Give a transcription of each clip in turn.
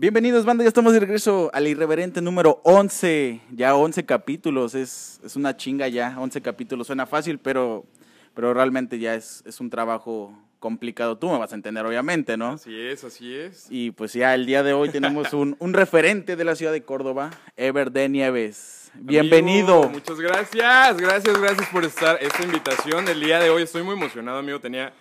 Bienvenidos, banda. Ya estamos de regreso al irreverente número 11. Ya 11 capítulos. Es, es una chinga ya. 11 capítulos. Suena fácil, pero, pero realmente ya es, es un trabajo complicado. Tú me vas a entender, obviamente, ¿no? Así es, así es. Y pues ya el día de hoy tenemos un, un referente de la ciudad de Córdoba, Ever de Nieves. Bienvenido. Amigo, muchas gracias, gracias, gracias por estar esta invitación. El día de hoy estoy muy emocionado, amigo. Tenía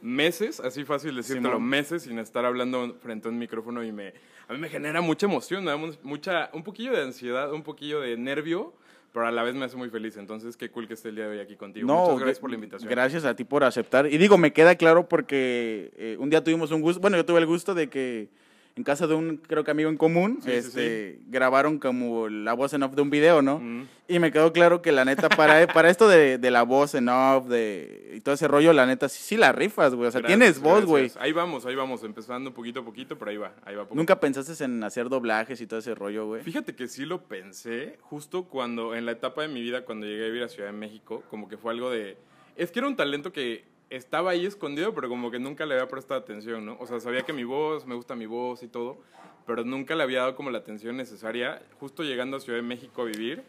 meses, así fácil decírtelo, meses sin estar hablando frente a un micrófono y me, a mí me genera mucha emoción, me da mucha, un poquillo de ansiedad, un poquillo de nervio, pero a la vez me hace muy feliz. Entonces, qué cool que esté el día de hoy aquí contigo. Muchas gracias por la invitación. Gracias a ti por aceptar. Y digo, me queda claro porque eh, un día tuvimos un gusto, bueno, yo tuve el gusto de que en casa de un, creo que amigo en común, Sí, sí, este, grabaron como la voz en off de un video, ¿no? Mm. Y me quedó claro que la neta, para, para esto de, de la voz en off de, y todo ese rollo, la neta, sí, sí la rifas, güey. O sea, Gracias, tienes voz, güey. Ahí vamos, ahí vamos, empezando poquito a poquito, pero ahí va, ahí va. poco ¿Nunca pensaste en hacer doblajes y todo ese rollo, güey? Fíjate que sí lo pensé justo cuando, en la etapa de mi vida, cuando llegué a vivir a Ciudad de México, como que fue algo de... Es que era un talento que estaba ahí escondido, pero como que nunca le había prestado atención, ¿no? O sea, sabía que mi voz, me gusta mi voz y todo, pero nunca le había dado como la atención necesaria. Justo llegando a Ciudad de México a vivir,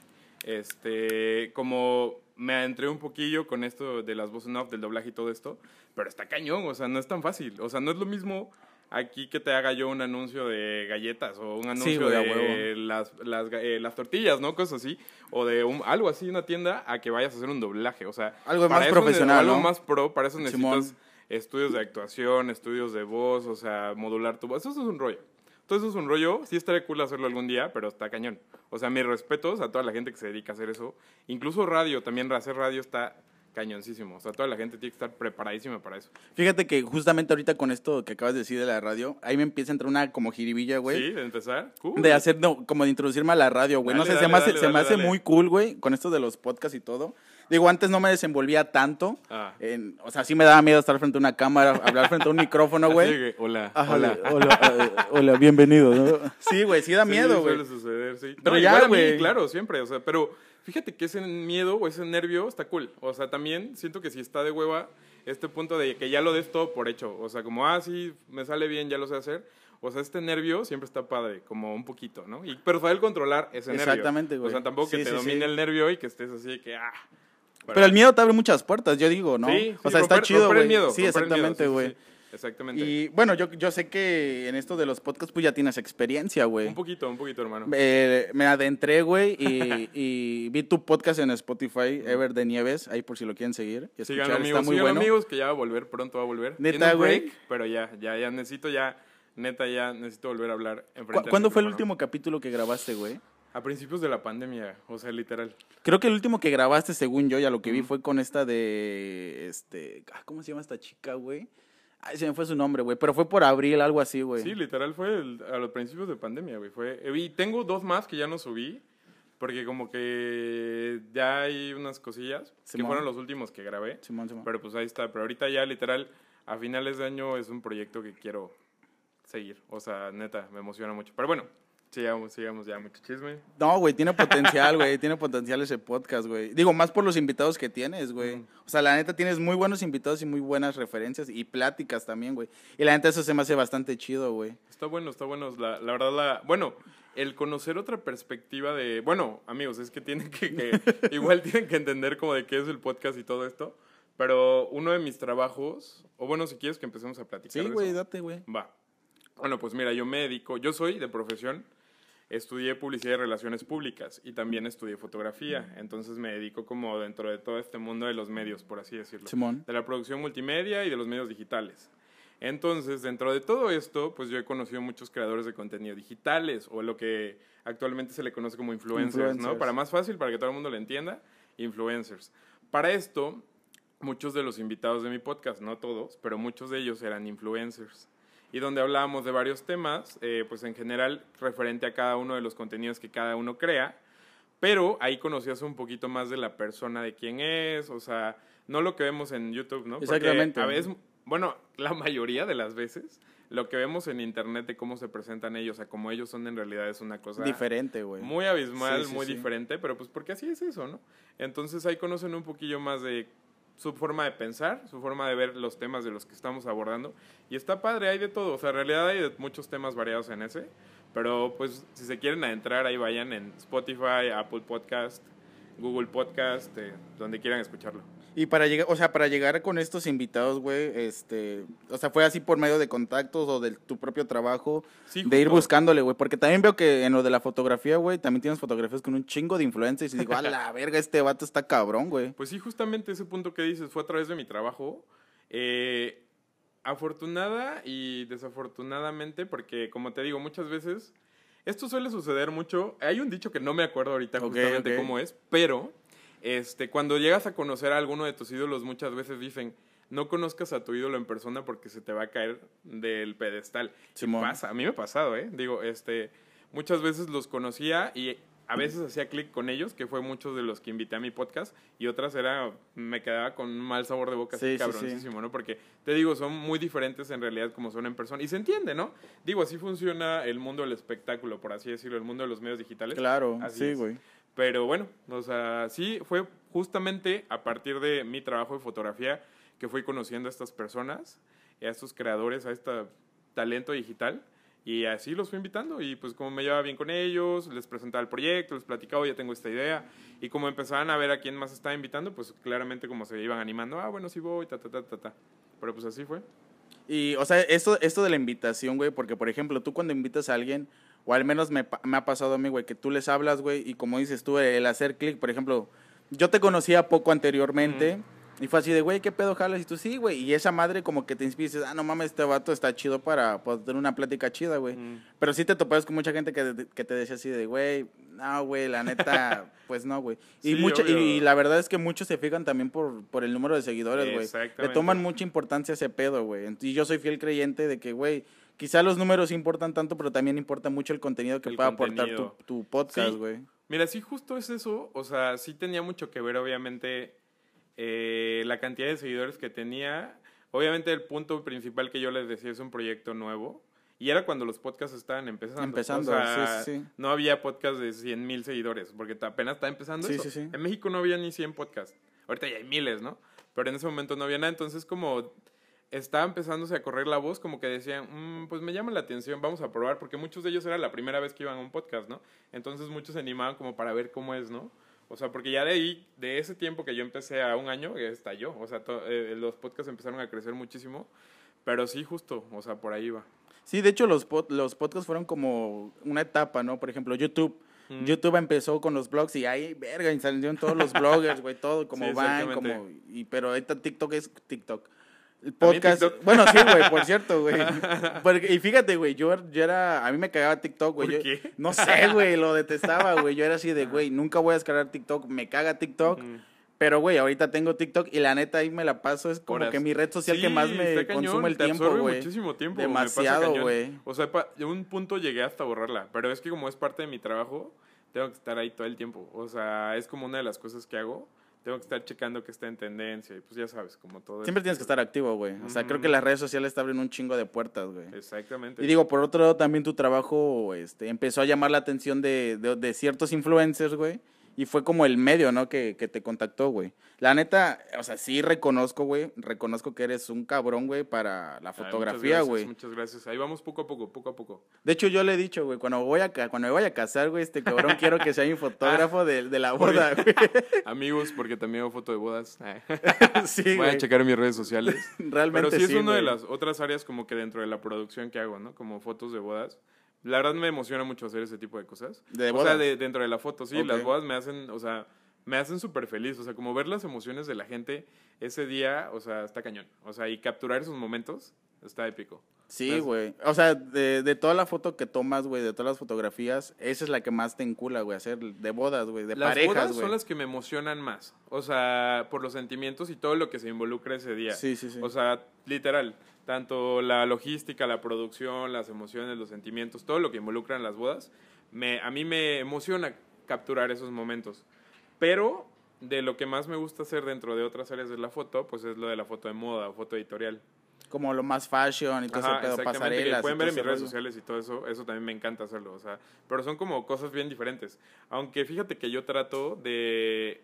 este, como me adentré un poquillo con esto de las voces off, del doblaje y todo esto, pero está cañón, o sea, no es tan fácil. O sea, no es lo mismo aquí que te haga yo un anuncio de galletas o un anuncio güey, de las, eh, las tortillas, ¿no? Cosas así. O de un, algo así, una tienda, a que vayas a hacer un doblaje. O sea, Algo más eso profesional, Algo ¿no? más pro, para eso Simón. necesitas estudios de actuación, estudios de voz, o sea, modular tu voz. Eso es un rollo. Todo eso es un rollo. Sí estaría cool hacerlo algún día, pero está cañón. O sea, mis respetos a toda la gente que se dedica a hacer eso. Incluso radio, también hacer radio está cañoncísimo. O sea, toda la gente tiene que estar preparadísima para eso. Fíjate que justamente ahorita con esto que acabas de decir de la radio, ahí me empieza a entrar una como jiribilla, güey. Sí, de empezar. Cool. De hacer, no, como de introducirme a la radio, güey. No sé, se dale, me hace, dale, se me hace muy cool, güey, con esto de los podcasts y todo. Digo, antes no me desenvolvía tanto. Ah. en- o sea, sí me daba miedo estar frente a una cámara, hablar frente a un micrófono, güey. hola, Ajá, hola. eh, hola, bienvenido, ¿no? Sí, güey, sí da Sí, miedo, güey. Suele suceder, sí. Pero No, ya, güey. claro, siempre. O sea, pero fíjate que ese miedo o ese nervio está cool. O sea, también siento que si está de hueva, este punto de que ya lo des todo por hecho. O sea, como, ah, sí, me sale bien, ya lo sé hacer. O sea, este nervio siempre está padre, como un poquito, ¿no? Y, pero saber controlar ese nervio. Exactamente, güey. O sea, tampoco Sí, que te sí, domine sí. el nervio y que estés así de que, ah. Pero el miedo te abre muchas puertas, yo digo, ¿no? Sí, sí, o sea, está chido, güey. Sí, exactamente, sí, güey. sí. Exactamente. Y bueno, yo, yo sé que en esto de los podcasts, pues ya tienes experiencia, güey. un poquito, un poquito, hermano. Eh, me adentré, güey, y, y vi tu podcast en Spotify, Ever de Nieves, ahí por si lo quieren seguir. Y Sigan escuchar, amigos, está muy sigan bueno. amigos, que ya va a volver, pronto va a volver. Neta, güey. break, pero ya, ya, ya necesito ya, neta, ya necesito volver a hablar en ¿Cu- ¿Cuándo fue el último capítulo que grabaste, güey? A principios de la pandemia, o sea, literal. Creo que el último que grabaste, según yo, ya lo que vi, fue con esta de, este, ah, ¿cómo se llama esta chica, güey? Ay, se me fue su nombre, güey, pero fue por abril, algo así, güey. Sí, literal fue el- a los principios de pandemia, güey. Fue, y tengo dos más que ya no subí, porque como que ya hay unas cosillas que fueron los últimos que grabé. Simón, Simón. Pero pues ahí está. Pero ahorita ya, literal, a finales de año es un proyecto que quiero seguir. O sea, neta, me emociona mucho. Pero bueno, sigamos, sigamos ya, mucho chisme. No, güey, tiene potencial, güey. tiene potencial ese podcast, güey. Digo, más por los invitados que tienes, güey. O sea, la neta tienes muy buenos invitados y muy buenas referencias y pláticas también, güey. Y la neta eso se me hace bastante chido, güey. Está bueno, está bueno. La, la verdad, la, bueno, el conocer otra perspectiva de. Bueno, amigos, es que tienen que. que- igual tienen que entender como de qué es el podcast y todo esto. Pero uno de mis trabajos. O bueno, si quieres que empecemos a platicar. Sí, güey, date, güey. Va. Bueno, pues mira, yo me dedico. Yo soy de profesión. Estudié publicidad y relaciones públicas y también estudié fotografía. Entonces me dedico como dentro de todo este mundo de los medios, por así decirlo Simón. de la producción multimedia y de los medios digitales. Entonces, dentro de todo esto, pues yo he conocido muchos creadores de contenido digitales o lo que actualmente se le conoce como influencers, ¿no? Influencers. Para más fácil, para que todo el mundo lo entienda, influencers. Para esto, muchos de los invitados de mi podcast, no todos, pero muchos de ellos eran influencers. Y donde hablábamos de varios temas, eh, pues en general referente a cada uno de los contenidos que cada uno crea, pero ahí conocías un poquito más de la persona de quién es, o sea, no lo que vemos en YouTube, ¿no? Porque Exactamente. a veces, bueno, la mayoría de las veces, lo que vemos en internet de cómo se presentan ellos, a cómo ellos son en realidad es una cosa Diferente, güey. muy abismal, Sí, sí, muy sí. diferente, pero pues porque así es eso, ¿no? Entonces ahí conocen un poquillo más de su forma de pensar, su forma de ver los temas de los que estamos abordando. Y está padre, hay de todo. O sea, en realidad hay de muchos temas variados en ese. Pero pues si se quieren adentrar, ahí vayan en Spotify, Apple Podcast, Google Podcast, eh, donde quieran escucharlo. Y para llegar, o sea, para llegar con estos invitados, güey, este, o sea, fue así por medio de contactos o de tu propio trabajo, Sí, de ir buscándole, güey, porque también veo que en lo de la fotografía, güey, también tienes fotografías con un chingo de influencers y digo, a la verga, este vato está cabrón, güey. Pues sí, justamente ese punto que dices fue a través de mi trabajo. Eh, afortunada y desafortunadamente, porque como te digo, muchas veces esto suele suceder mucho. Hay un dicho que no me acuerdo ahorita justamente cómo es, pero este, cuando llegas a conocer a alguno de tus ídolos, muchas veces dicen, no conozcas a tu ídolo en persona porque se te va a caer del pedestal. Pasa, a mí me ha pasado, ¿eh? Digo, este, muchas veces los conocía y a veces hacía clic con ellos, que fue muchos de los que invité a mi podcast, y otras era, me quedaba con un mal sabor de boca, Sí, así sí, cabroncísimo, ¿no? Porque, te digo, son muy diferentes en realidad como son en persona, y se entiende, ¿no? Digo, así funciona el mundo del espectáculo, por así decirlo, el mundo de los medios digitales. Claro, Así sí, güey. Pero bueno, o sea, sí fue justamente a partir de mi trabajo de fotografía que fui conociendo a estas personas, a estos creadores, a este talento digital. Y así los fui invitando y pues como me llevaba bien con ellos, les presentaba el proyecto, les platicaba, ya tengo esta idea. Y como empezaban a ver a quién más estaba invitando, pues claramente como se iban animando, ah, bueno, sí voy, ta, ta, ta, ta, ta. Pero pues así fue. Y, o sea, esto, esto de la invitación, güey, porque, por ejemplo, tú cuando invitas a alguien, o al menos me, me ha pasado a mí, güey, que tú les hablas, güey, y como dices tú, el hacer clic, por ejemplo, yo te conocía poco anteriormente, y fue así de, güey, ¿qué pedo jalas? Y tú, sí, güey, y esa madre como que te inspira y dices, ah, no mames, este vato está chido para poder tener una plática chida, güey. Mm. Pero sí te topas con mucha gente que, que te decía así de, güey, no, güey, la neta, pues no, güey. Y, Sí, mucha- y, la verdad es que muchos se fijan también por, por el número de seguidores, güey. Le toman mucha importancia a ese pedo, güey. Y yo soy fiel creyente de que, güey, quizá los números importan tanto, pero también importa mucho el contenido que El pueda aportar tu, podcast, Sí. güey. Mira, sí, justo es eso. O sea, sí tenía mucho que ver, obviamente, eh, la cantidad de seguidores que tenía. Obviamente, el punto principal que yo les decía es un proyecto nuevo. Y era cuando los podcasts estaban empezando. Empezando, O sea, sí, sí. No había podcast de 100 mil seguidores, porque apenas está empezando Sí, eso. sí, sí. En México no había ni 100 podcasts. Ahorita ya hay miles, ¿no? Pero en ese momento no había nada. Entonces, como estaba empezándose a correr la voz, como que decían, "Mm, pues me llama la atención, vamos a probar, porque muchos de ellos era la primera vez que iban a un podcast, ¿no? Entonces muchos se animaban como para ver cómo es, ¿no? O sea, porque ya de ahí, de ese tiempo que yo empecé a un año, ya estalló. O sea, eh, los podcasts empezaron a crecer muchísimo. Pero sí, justo, o sea, por ahí va. Sí, de hecho, los, pod- los podcasts fueron como una etapa, ¿no? Por ejemplo, YouTube. Mm. YouTube empezó con los blogs y ahí, verga, salieron todos los bloggers, güey, todo, como Sí, van, como... Y, pero ahorita TikTok es TikTok. El ¿También podcast... Bueno, sí, güey, por cierto, güey. Y fíjate, güey, yo, yo era... A mí me cagaba TikTok, güey. ¿Por yo- qué? No sé, güey, lo detestaba, güey. Yo era así de, güey, nunca voy a descargar TikTok. Me caga TikTok. Pero, güey, ahorita tengo TikTok y la neta ahí me la paso. Es como Horas. que mi red social que más me cañón, consume el te tiempo, güey. muchísimo tiempo. Demasiado, güey. O sea, de un punto llegué hasta borrarla. Pero es que como es parte de mi trabajo, tengo que estar ahí todo el tiempo. O sea, es como una de las cosas que hago. Tengo que estar checando que está en tendencia. Y pues ya sabes, como todo. Siempre eso. tienes que estar activo, güey. O sea, creo que las redes sociales te abren un chingo de puertas, güey. Exactamente. Y digo, por otro lado, también tu trabajo este, empezó a llamar la atención de, de, de ciertos influencers, güey. Y fue como el medio, ¿no? Que, que te contactó, güey. La neta, o sea, sí reconozco, güey. Reconozco que eres un cabrón, güey, para la fotografía, muchas gracias, güey. Muchas gracias. Ahí vamos poco a poco, poco a poco. De hecho, yo le he dicho, güey, cuando, voy a, cuando me vaya a casar, güey, este cabrón quiero que sea mi fotógrafo de, de la boda, güey. Amigos, porque también hago foto de bodas. sí, Voy a checar en mis redes sociales. Realmente Pero sí es una de las otras áreas como que dentro de la producción que hago, ¿no? Como fotos de bodas. La verdad me emociona mucho hacer ese tipo de cosas. ¿De o bodas? sea, de- dentro de la foto, sí. Las bodas me hacen, o sea, me hacen súper feliz. O sea, como ver las emociones de la gente ese día, o sea, está cañón. O sea, y capturar esos momentos está épico. Sí, güey. O sea, de, de toda la foto que tomas, güey, de todas las fotografías, esa es la que más te encula, güey, hacer de bodas, güey, de las parejas, bodas son las que me emocionan más. O sea, por los sentimientos y todo lo que se involucra ese día. Sí, sí, sí. O sea, literal, tanto la logística, la producción, las emociones, los sentimientos, todo lo que involucra en las bodas, me, a mí me emociona capturar esos momentos. Pero de lo que más me gusta hacer dentro de otras áreas de la foto, pues es lo de la foto de moda o foto editorial. Como lo más fashion y todo Ajá, ese pedo, exactamente, que pasarelas. pueden ver en mis redes rollo. sociales y todo eso, eso también me encanta hacerlo, o sea, pero son como cosas bien diferentes. Aunque fíjate que yo trato de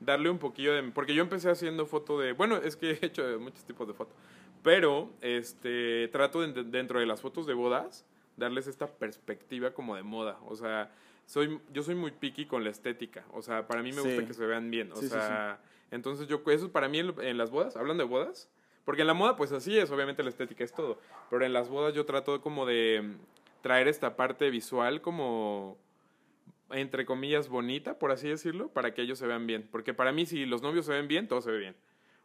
darle un poquillo de... Porque yo empecé haciendo foto de... Bueno, es que he hecho muchos tipos de fotos. Pero este trato de- dentro de las fotos de bodas darles esta perspectiva como de moda. O sea, soy, yo soy muy picky con la estética. O sea, para mí me gusta que se vean bien. O Sí, sí, sea, entonces yo, eso para mí en, en las bodas, hablando de bodas, porque en la moda pues así es, obviamente la estética es todo. Pero en las bodas yo trato como de mm, traer esta parte visual como entre comillas bonita, por así decirlo, para que ellos se vean bien. Porque para mí si los novios se ven bien, todo se ve bien.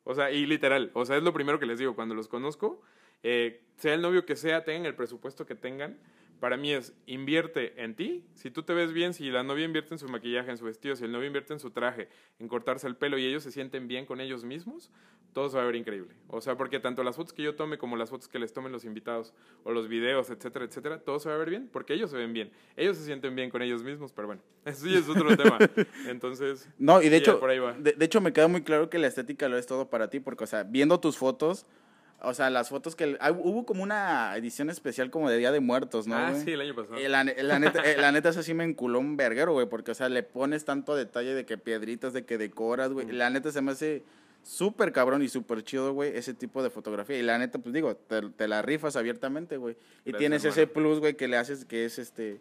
O sea, y literal, o sea, es lo primero que les digo cuando los conozco, eh, sea el novio que sea, tengan el presupuesto que tengan, para mí es invierte en ti, si tú te ves bien, si la novia invierte en su maquillaje, en su vestido, si el novio invierte en su traje, en cortarse el pelo y ellos se sienten bien con ellos mismos, todo se va a ver increíble. O sea, porque tanto las fotos que yo tome como las fotos que les tomen los invitados o los videos, etcétera, etcétera, todo se va a ver bien porque ellos se ven bien. Ellos se sienten bien con ellos mismos, pero bueno, eso sí es otro tema. Entonces, No, y de hecho, por ahí va. de, de hecho me queda muy claro que la estética lo es todo para ti, porque, o sea, viendo tus fotos, o sea, las fotos que... ah, hubo como una edición especial como de Día de Muertos, ¿no, ah, sí, el año pasado. Eh, La, ne- la neta, eh, la neta, eso sí me enculó un verguero, güey, porque, o sea, le pones tanto detalle de que piedritas, de que decoras, güey. La neta se me hace súper cabrón y súper chido, güey, ese tipo de fotografía. Y la neta, pues digo, te, te la rifas abiertamente, güey. Y Gracias, tienes hermano. ese plus, güey, que le haces que es este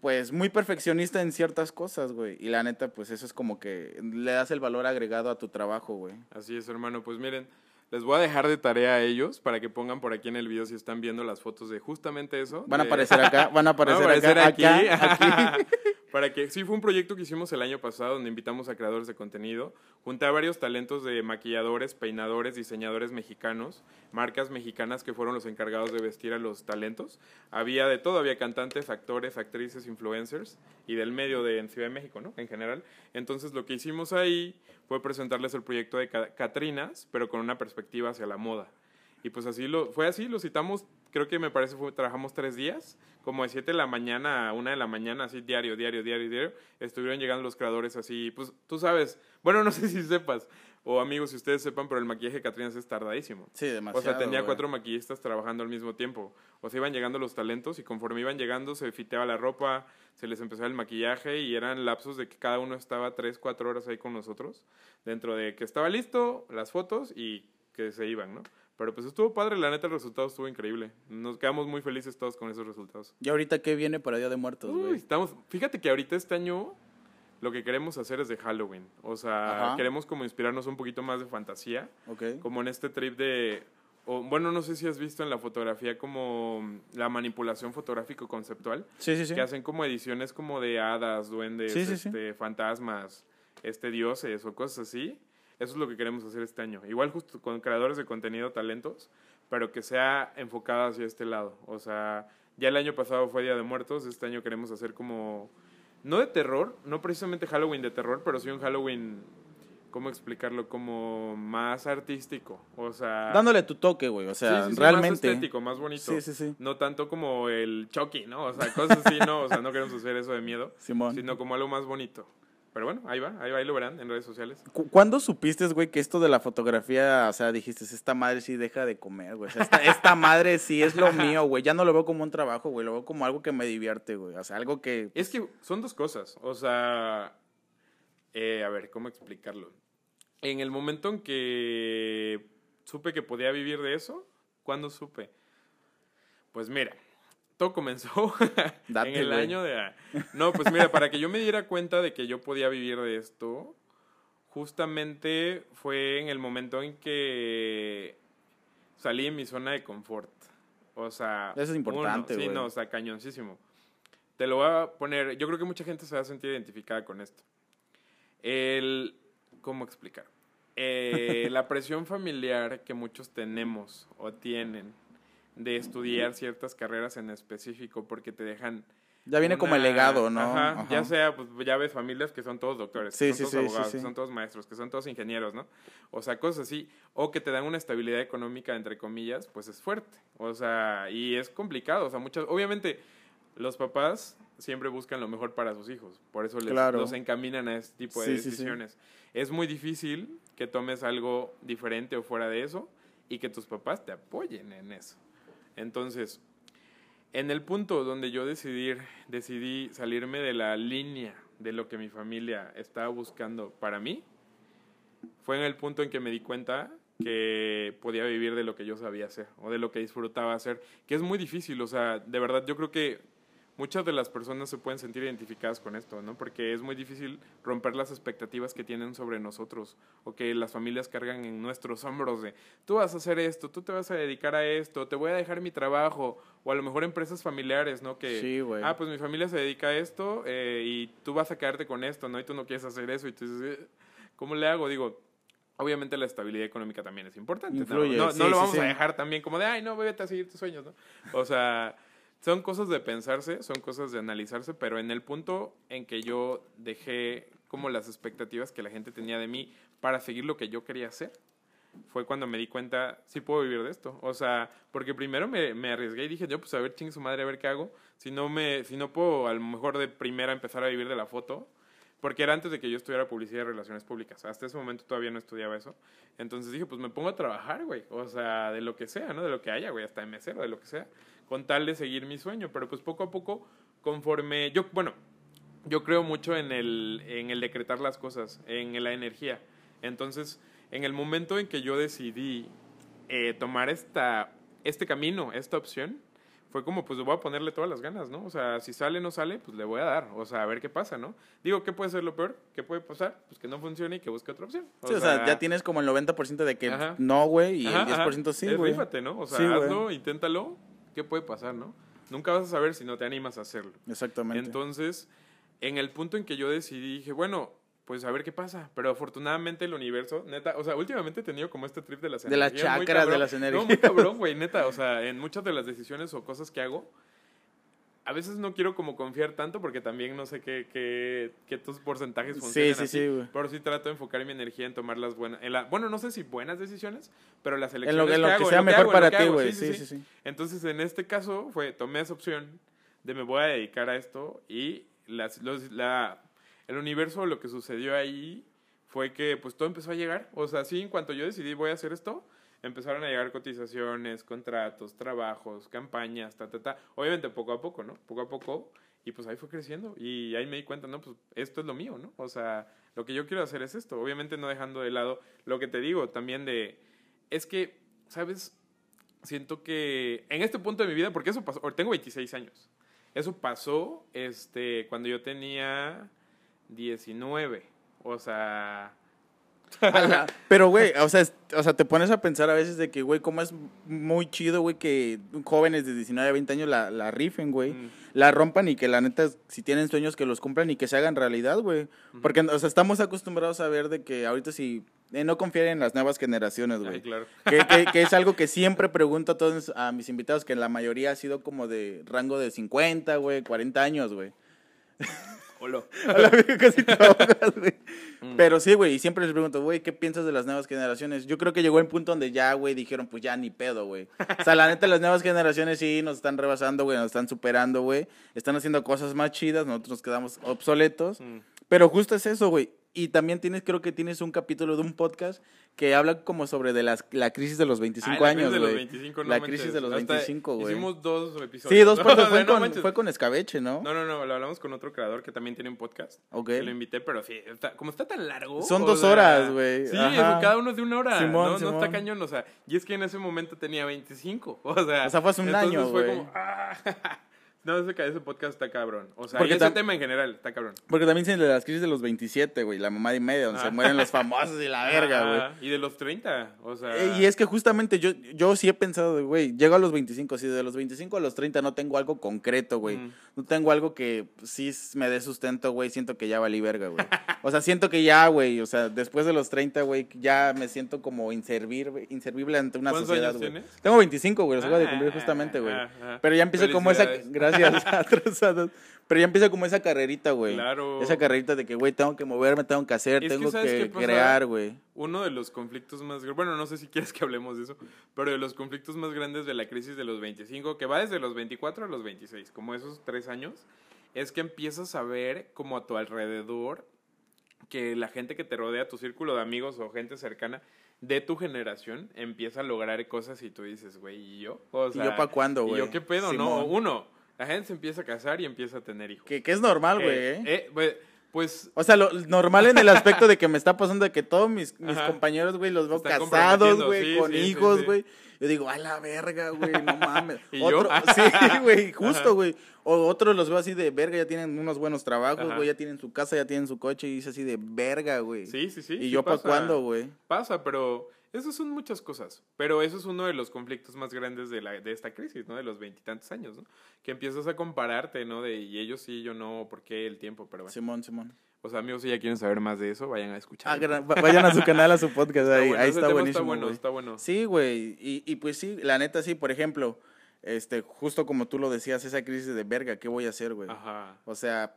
pues muy perfeccionista en ciertas cosas, güey. Y la neta, pues eso es como que le das el valor agregado a tu trabajo, güey. Así es, hermano. Pues miren, les voy a dejar de tarea a ellos para que pongan por aquí en el video si están viendo las fotos de justamente eso. Van a de- aparecer acá, van a aparecer, Van a aparecer acá, aquí. acá, aquí. Para que, sí, fue un proyecto que hicimos el año pasado donde invitamos a creadores de contenido. Junté a varios talentos de maquilladores, peinadores, diseñadores mexicanos, marcas mexicanas que fueron los encargados de vestir a los talentos. Había de todo, había cantantes, actores, actrices, influencers y del medio de en Ciudad de México, ¿no? En general. Entonces lo que hicimos ahí fue presentarles el proyecto de Ca- Catrinas, pero con una perspectiva hacia la moda. Y pues así lo, fue así, lo citamos, creo que me parece fue, trabajamos tres días, como de 7 de la mañana a 1 de la mañana, así diario, diario, diario, diario, estuvieron llegando los creadores así, pues tú sabes, bueno, no sé si sepas, o amigos, si ustedes sepan, pero el maquillaje de Catrinas es tardadísimo. Sí, demasiado. O sea, tenía cuatro maquillistas trabajando al mismo tiempo. O sea, iban llegando los talentos y conforme iban llegando se fiteaba la ropa, se les empezaba el maquillaje y eran lapsos de que cada uno estaba tres, cuatro horas ahí con nosotros, dentro de que estaba listo, las fotos y que se iban, ¿no? Pero pues estuvo padre, la neta el resultado estuvo increíble. Nos quedamos muy felices todos con esos resultados. ¿Y ahorita qué viene para Día de Muertos, güey? estamos, fíjate que ahorita este año lo que queremos hacer es de Halloween. O sea, Ajá. queremos como inspirarnos un poquito más de fantasía Ok. como en este trip de o, bueno no sé si has visto en la fotografía como la manipulación fotográfico conceptual Sí, sí, sí. que hacen como ediciones como de hadas duendes Sí, sí, sí. este fantasmas este dioses o cosas así eso es lo que queremos hacer este año igual justo con creadores de contenido talentos pero que sea enfocada hacia este lado o sea ya el año pasado fue Día de Muertos este año queremos hacer como no de terror no precisamente Halloween de terror pero sí un Halloween ¿Cómo explicarlo? Como más artístico. O sea. Dándole tu toque, güey. O sea, sí, sí, sí, realmente. Más estético, más bonito. Sí, sí, sí. No tanto como el Chucky, ¿no? O sea, cosas así, ¿no? O sea, no queremos hacer eso de miedo. Simón. Sino como algo más bonito. Pero bueno, ahí va, ahí va, ahí lo verán en redes sociales. Cu- ¿Cuándo supiste, güey, que esto de la fotografía, o sea, dijiste, esta madre sí deja de comer, güey? O sea, esta, esta madre sí es lo mío, güey. Ya no lo veo como un trabajo, güey. Lo veo como algo que me divierte, güey. O sea, algo que... Es que son dos cosas. O sea, eh, a ver, ¿cómo explicarlo? En el momento en que supe que podía vivir de eso, ¿cuándo supe? Pues mira, todo comenzó Date, en el güey. año de... No, pues mira, para que yo me diera cuenta de que yo podía vivir de esto, justamente fue en el momento en que salí en mi zona de confort. O sea... Eso es importante, uno, Sí, güey. no, o sea, cañoncísimo. Te lo voy a poner, yo creo que mucha gente se va a sentir identificada con esto. El, ¿cómo explicar? Eh, la presión familiar que muchos tenemos o tienen de estudiar ciertas carreras en específico porque te dejan... Ya viene como el legado, ¿no? Ajá, Ajá. ya sea, pues ya ves familias que son todos doctores, Sí, que son sí, todos sí, abogados, que son todos maestros, que son todos ingenieros, ¿no? O sea, cosas así. O que te dan una estabilidad económica, entre comillas, pues es fuerte. O sea, y es complicado. O sea, muchas, obviamente, los papás siempre buscan lo mejor para sus hijos. Por eso les, Claro. los encaminan a este tipo de decisiones. Es muy difícil que tomes algo diferente o fuera de eso y que tus papás te apoyen en eso. Entonces, en el punto donde yo decidí, decidí salirme de la línea de lo que mi familia estaba buscando para mí, fue en el punto en que me di cuenta que podía vivir de lo que yo sabía hacer o de lo que disfrutaba hacer, que es muy difícil, o sea, de verdad yo creo que muchas de las personas se pueden sentir identificadas con esto, ¿no? Porque es muy difícil romper las expectativas que tienen sobre nosotros o que las familias cargan en nuestros hombros de, tú vas a hacer esto, tú te vas a dedicar a esto, te voy a dejar mi trabajo, o a lo mejor empresas familiares, ¿no? Que, Sí, güey. ah, pues mi familia se dedica a esto eh, y tú vas a quedarte con esto, ¿no? Y tú no quieres hacer eso y tú dices, "Eh, ¿cómo le hago? Digo, obviamente la estabilidad económica también es importante. ¿no? Influye, No, no sí, lo sí, vamos sí. a dejar también como de, ay, no, vete a seguir tus sueños, ¿no? O sea, son cosas de pensarse, son cosas de analizarse, pero en el punto en que yo dejé como las expectativas que la gente tenía de mí para seguir lo que yo quería hacer, fue cuando me di cuenta, sí puedo vivir de esto. O sea, porque primero me, me arriesgué y dije, yo pues a ver, chingue su madre, a ver qué hago. Si no, me, si no puedo, a lo mejor de primera empezar a vivir de la foto, porque era antes de que yo estudiara publicidad y relaciones públicas. Hasta ese momento todavía no estudiaba eso. Entonces dije, pues me pongo a trabajar, güey. O sea, de lo que sea, ¿no? De lo que haya, güey. Hasta mesero, de lo que sea. Con tal de seguir mi sueño. Pero pues poco a poco, conforme... Yo, bueno, yo creo mucho en el, en el decretar las cosas, en la energía. Entonces, en el momento en que yo decidí eh, tomar esta, este camino, esta opción, fue como, pues voy a ponerle todas las ganas, ¿no? O sea, si sale o no sale, pues le voy a dar. O sea, a ver qué pasa, ¿no? Digo, ¿qué puede ser lo peor? ¿Qué puede pasar? Pues que no funcione y que busque otra opción. Sí, o sea, ya tienes como el 90% de que Ajá. no, güey, y Ajá, el 10% ajá. sí, güey. rífate, ¿no? O sea, Sí, hazlo, inténtalo. ¿Qué puede pasar, no? Nunca vas a saber si no te animas a hacerlo. Exactamente. Entonces, en el punto en que yo decidí, dije, bueno, pues a ver qué pasa. Pero afortunadamente el universo, neta, o sea, últimamente he tenido como este trip de las De las energías, chakras, de las No, energías. muy cabrón, güey, neta. O sea, en muchas de las decisiones o cosas que hago, a veces no quiero como confiar tanto porque también no sé qué, qué, qué tus porcentajes Sí, funcionan sí, así. sí, güey. Pero sí trato de enfocar mi energía en tomar las buenas, en la- bueno, no sé si buenas decisiones, pero las En elecciones lo, en lo que, hago, en sea lo mejor hago, en para ti, güey. Sí, sí, sí. Entonces, en este caso, fue, tomé esa opción de me voy a dedicar a esto y las, los- la, el universo, lo que sucedió ahí fue que pues todo empezó a llegar. O sea, sí, en cuanto yo decidí voy a hacer esto, empezaron a llegar cotizaciones, contratos, trabajos, campañas, ta, ta, ta. Obviamente poco a poco, ¿no? Poco a poco. Y pues ahí fue creciendo. Y ahí me di cuenta, no, pues esto es lo mío, ¿no? O sea, lo que yo quiero hacer es esto. Obviamente no dejando de lado lo que te digo también de... Es que, ¿sabes? siento que en este punto de mi vida, porque eso pasó, tengo 26 años, eso pasó este, cuando yo tenía 19, o sea... Pero, güey, o sea, o sea, te pones a pensar a veces de que, güey, cómo es muy chido, güey, que jóvenes de 19 a 20 años la, la rifen, güey. Mm. La rompan y que la neta, si tienen sueños, que los cumplan y que se hagan realidad, güey. Porque, o sea, estamos acostumbrados a ver de que ahorita si eh, no confiar en las nuevas generaciones, güey. claro. Que, que- que es algo que siempre pregunto a todos a mis invitados, que la mayoría ha sido como de rango de 50, güey, 40 años, güey. Hola. Casi te ahogas, güey. Mm. Pero sí, güey, y siempre les pregunto, güey, ¿qué piensas de las nuevas generaciones? Yo creo que llegó el punto donde ya, güey, dijeron, pues ya ni pedo, güey. O sea, la neta, las nuevas generaciones sí nos están rebasando, güey, nos están superando, güey. Están haciendo cosas más chidas, nosotros nos quedamos obsoletos. Mm. Pero justo es eso, güey. Y también tienes, creo que tienes un capítulo de un podcast que habla como sobre de las, la crisis de los 25 Ay, la años, güey. 25, no la manches. crisis de los Hasta 25, güey. Hicimos dos episodios. Sí, dos Fue, no con, fue con Escabeche, ¿no? No, no, no, lo hablamos con otro creador que también tiene un podcast. Ok. Que lo invité, pero sí, está- como está tan largo. Son dos sea, horas, güey. Sí, Ajá. cada uno es de una hora. Simón, no, no Simón. está cañón, o sea. Y es que en ese momento tenía 25. O sea, O sea, fue hace un año, fue güey. como. ah. No, ese, ese podcast está cabrón. O sea, Porque ese tema en general está cabrón. Porque también se de las crisis de los 27, güey, la mamá y media, donde Ah. se mueren los famosos y la verga, güey. Ah, Y de los 30, o sea. Eh, Y es que justamente yo, yo sí he pensado, de, güey, llego a los 25, sí, de los 25 a los 30 no tengo algo concreto, güey. Mm. No tengo algo que sí me dé sustento, güey, siento que ya valí verga, güey. O sea, siento que ya, güey, o sea, después de los 30, güey, ya me siento como inservir, inservible ante una ¿Cuántos sociedad, güey. Tengo 25, güey, los acabo de Ah, cumplir justamente, güey. ah, ah. Pero ya empieza como esa, Felicidades. gracias, atrasados. Pero ya empieza como esa carrerita, güey. Claro. Esa carrerita de que, güey, tengo que moverme, tengo que hacer, Es que, tengo ¿sabes que pasa? crear, güey. Uno de los conflictos más bueno, no sé si quieres que hablemos de eso, pero de los conflictos más grandes de la crisis de los 25, que va desde los 24 a los 26, como esos tres años, es que empiezas a ver como a tu alrededor que la gente que te rodea, tu círculo de amigos o gente cercana de tu generación, empieza a lograr cosas y tú dices, güey, ¿y yo? O ¿Y yo pa' cuándo, ¿Y güey? yo qué pedo, no? Simón. Uno, la gente se empieza a casar y empieza a tener hijos. Que, que es normal, güey. ¿eh? eh, güey, Pues O sea, lo normal en el aspecto de que me está pasando de que todos mis, mis compañeros, güey, los veo casados, güey, sí, con sí, hijos, sí. güey. Yo digo, a la verga, güey, no mames. ¿Y yo? Otro, sí, güey, justo, güey. O otros los veo así de verga, ya tienen unos buenos trabajos, güey, ya tienen su casa, ya tienen su coche y dice así de verga, güey. sí, sí, sí. ¿Y yo para cuándo, güey? Pasa, pero esas son muchas cosas. Pero eso es uno de los conflictos más grandes de, la, de esta crisis, ¿no? De los veintitantos años, ¿no? Que empiezas a compararte, ¿no? De y ellos sí, yo no, ¿por qué el tiempo? Pero bueno. Simón, Simón. O sea, amigos, si ya quieren saber más de eso, vayan a escuchar. Ah, vayan a su canal, a su podcast, Está ahí, bueno, ahí está buenísimo, Está bueno, está bueno. Sí, güey. Y, y pues sí, la neta sí, por ejemplo, este, justo como tú lo decías, esa crisis de verga, ¿qué voy a hacer, güey? Ajá. O sea,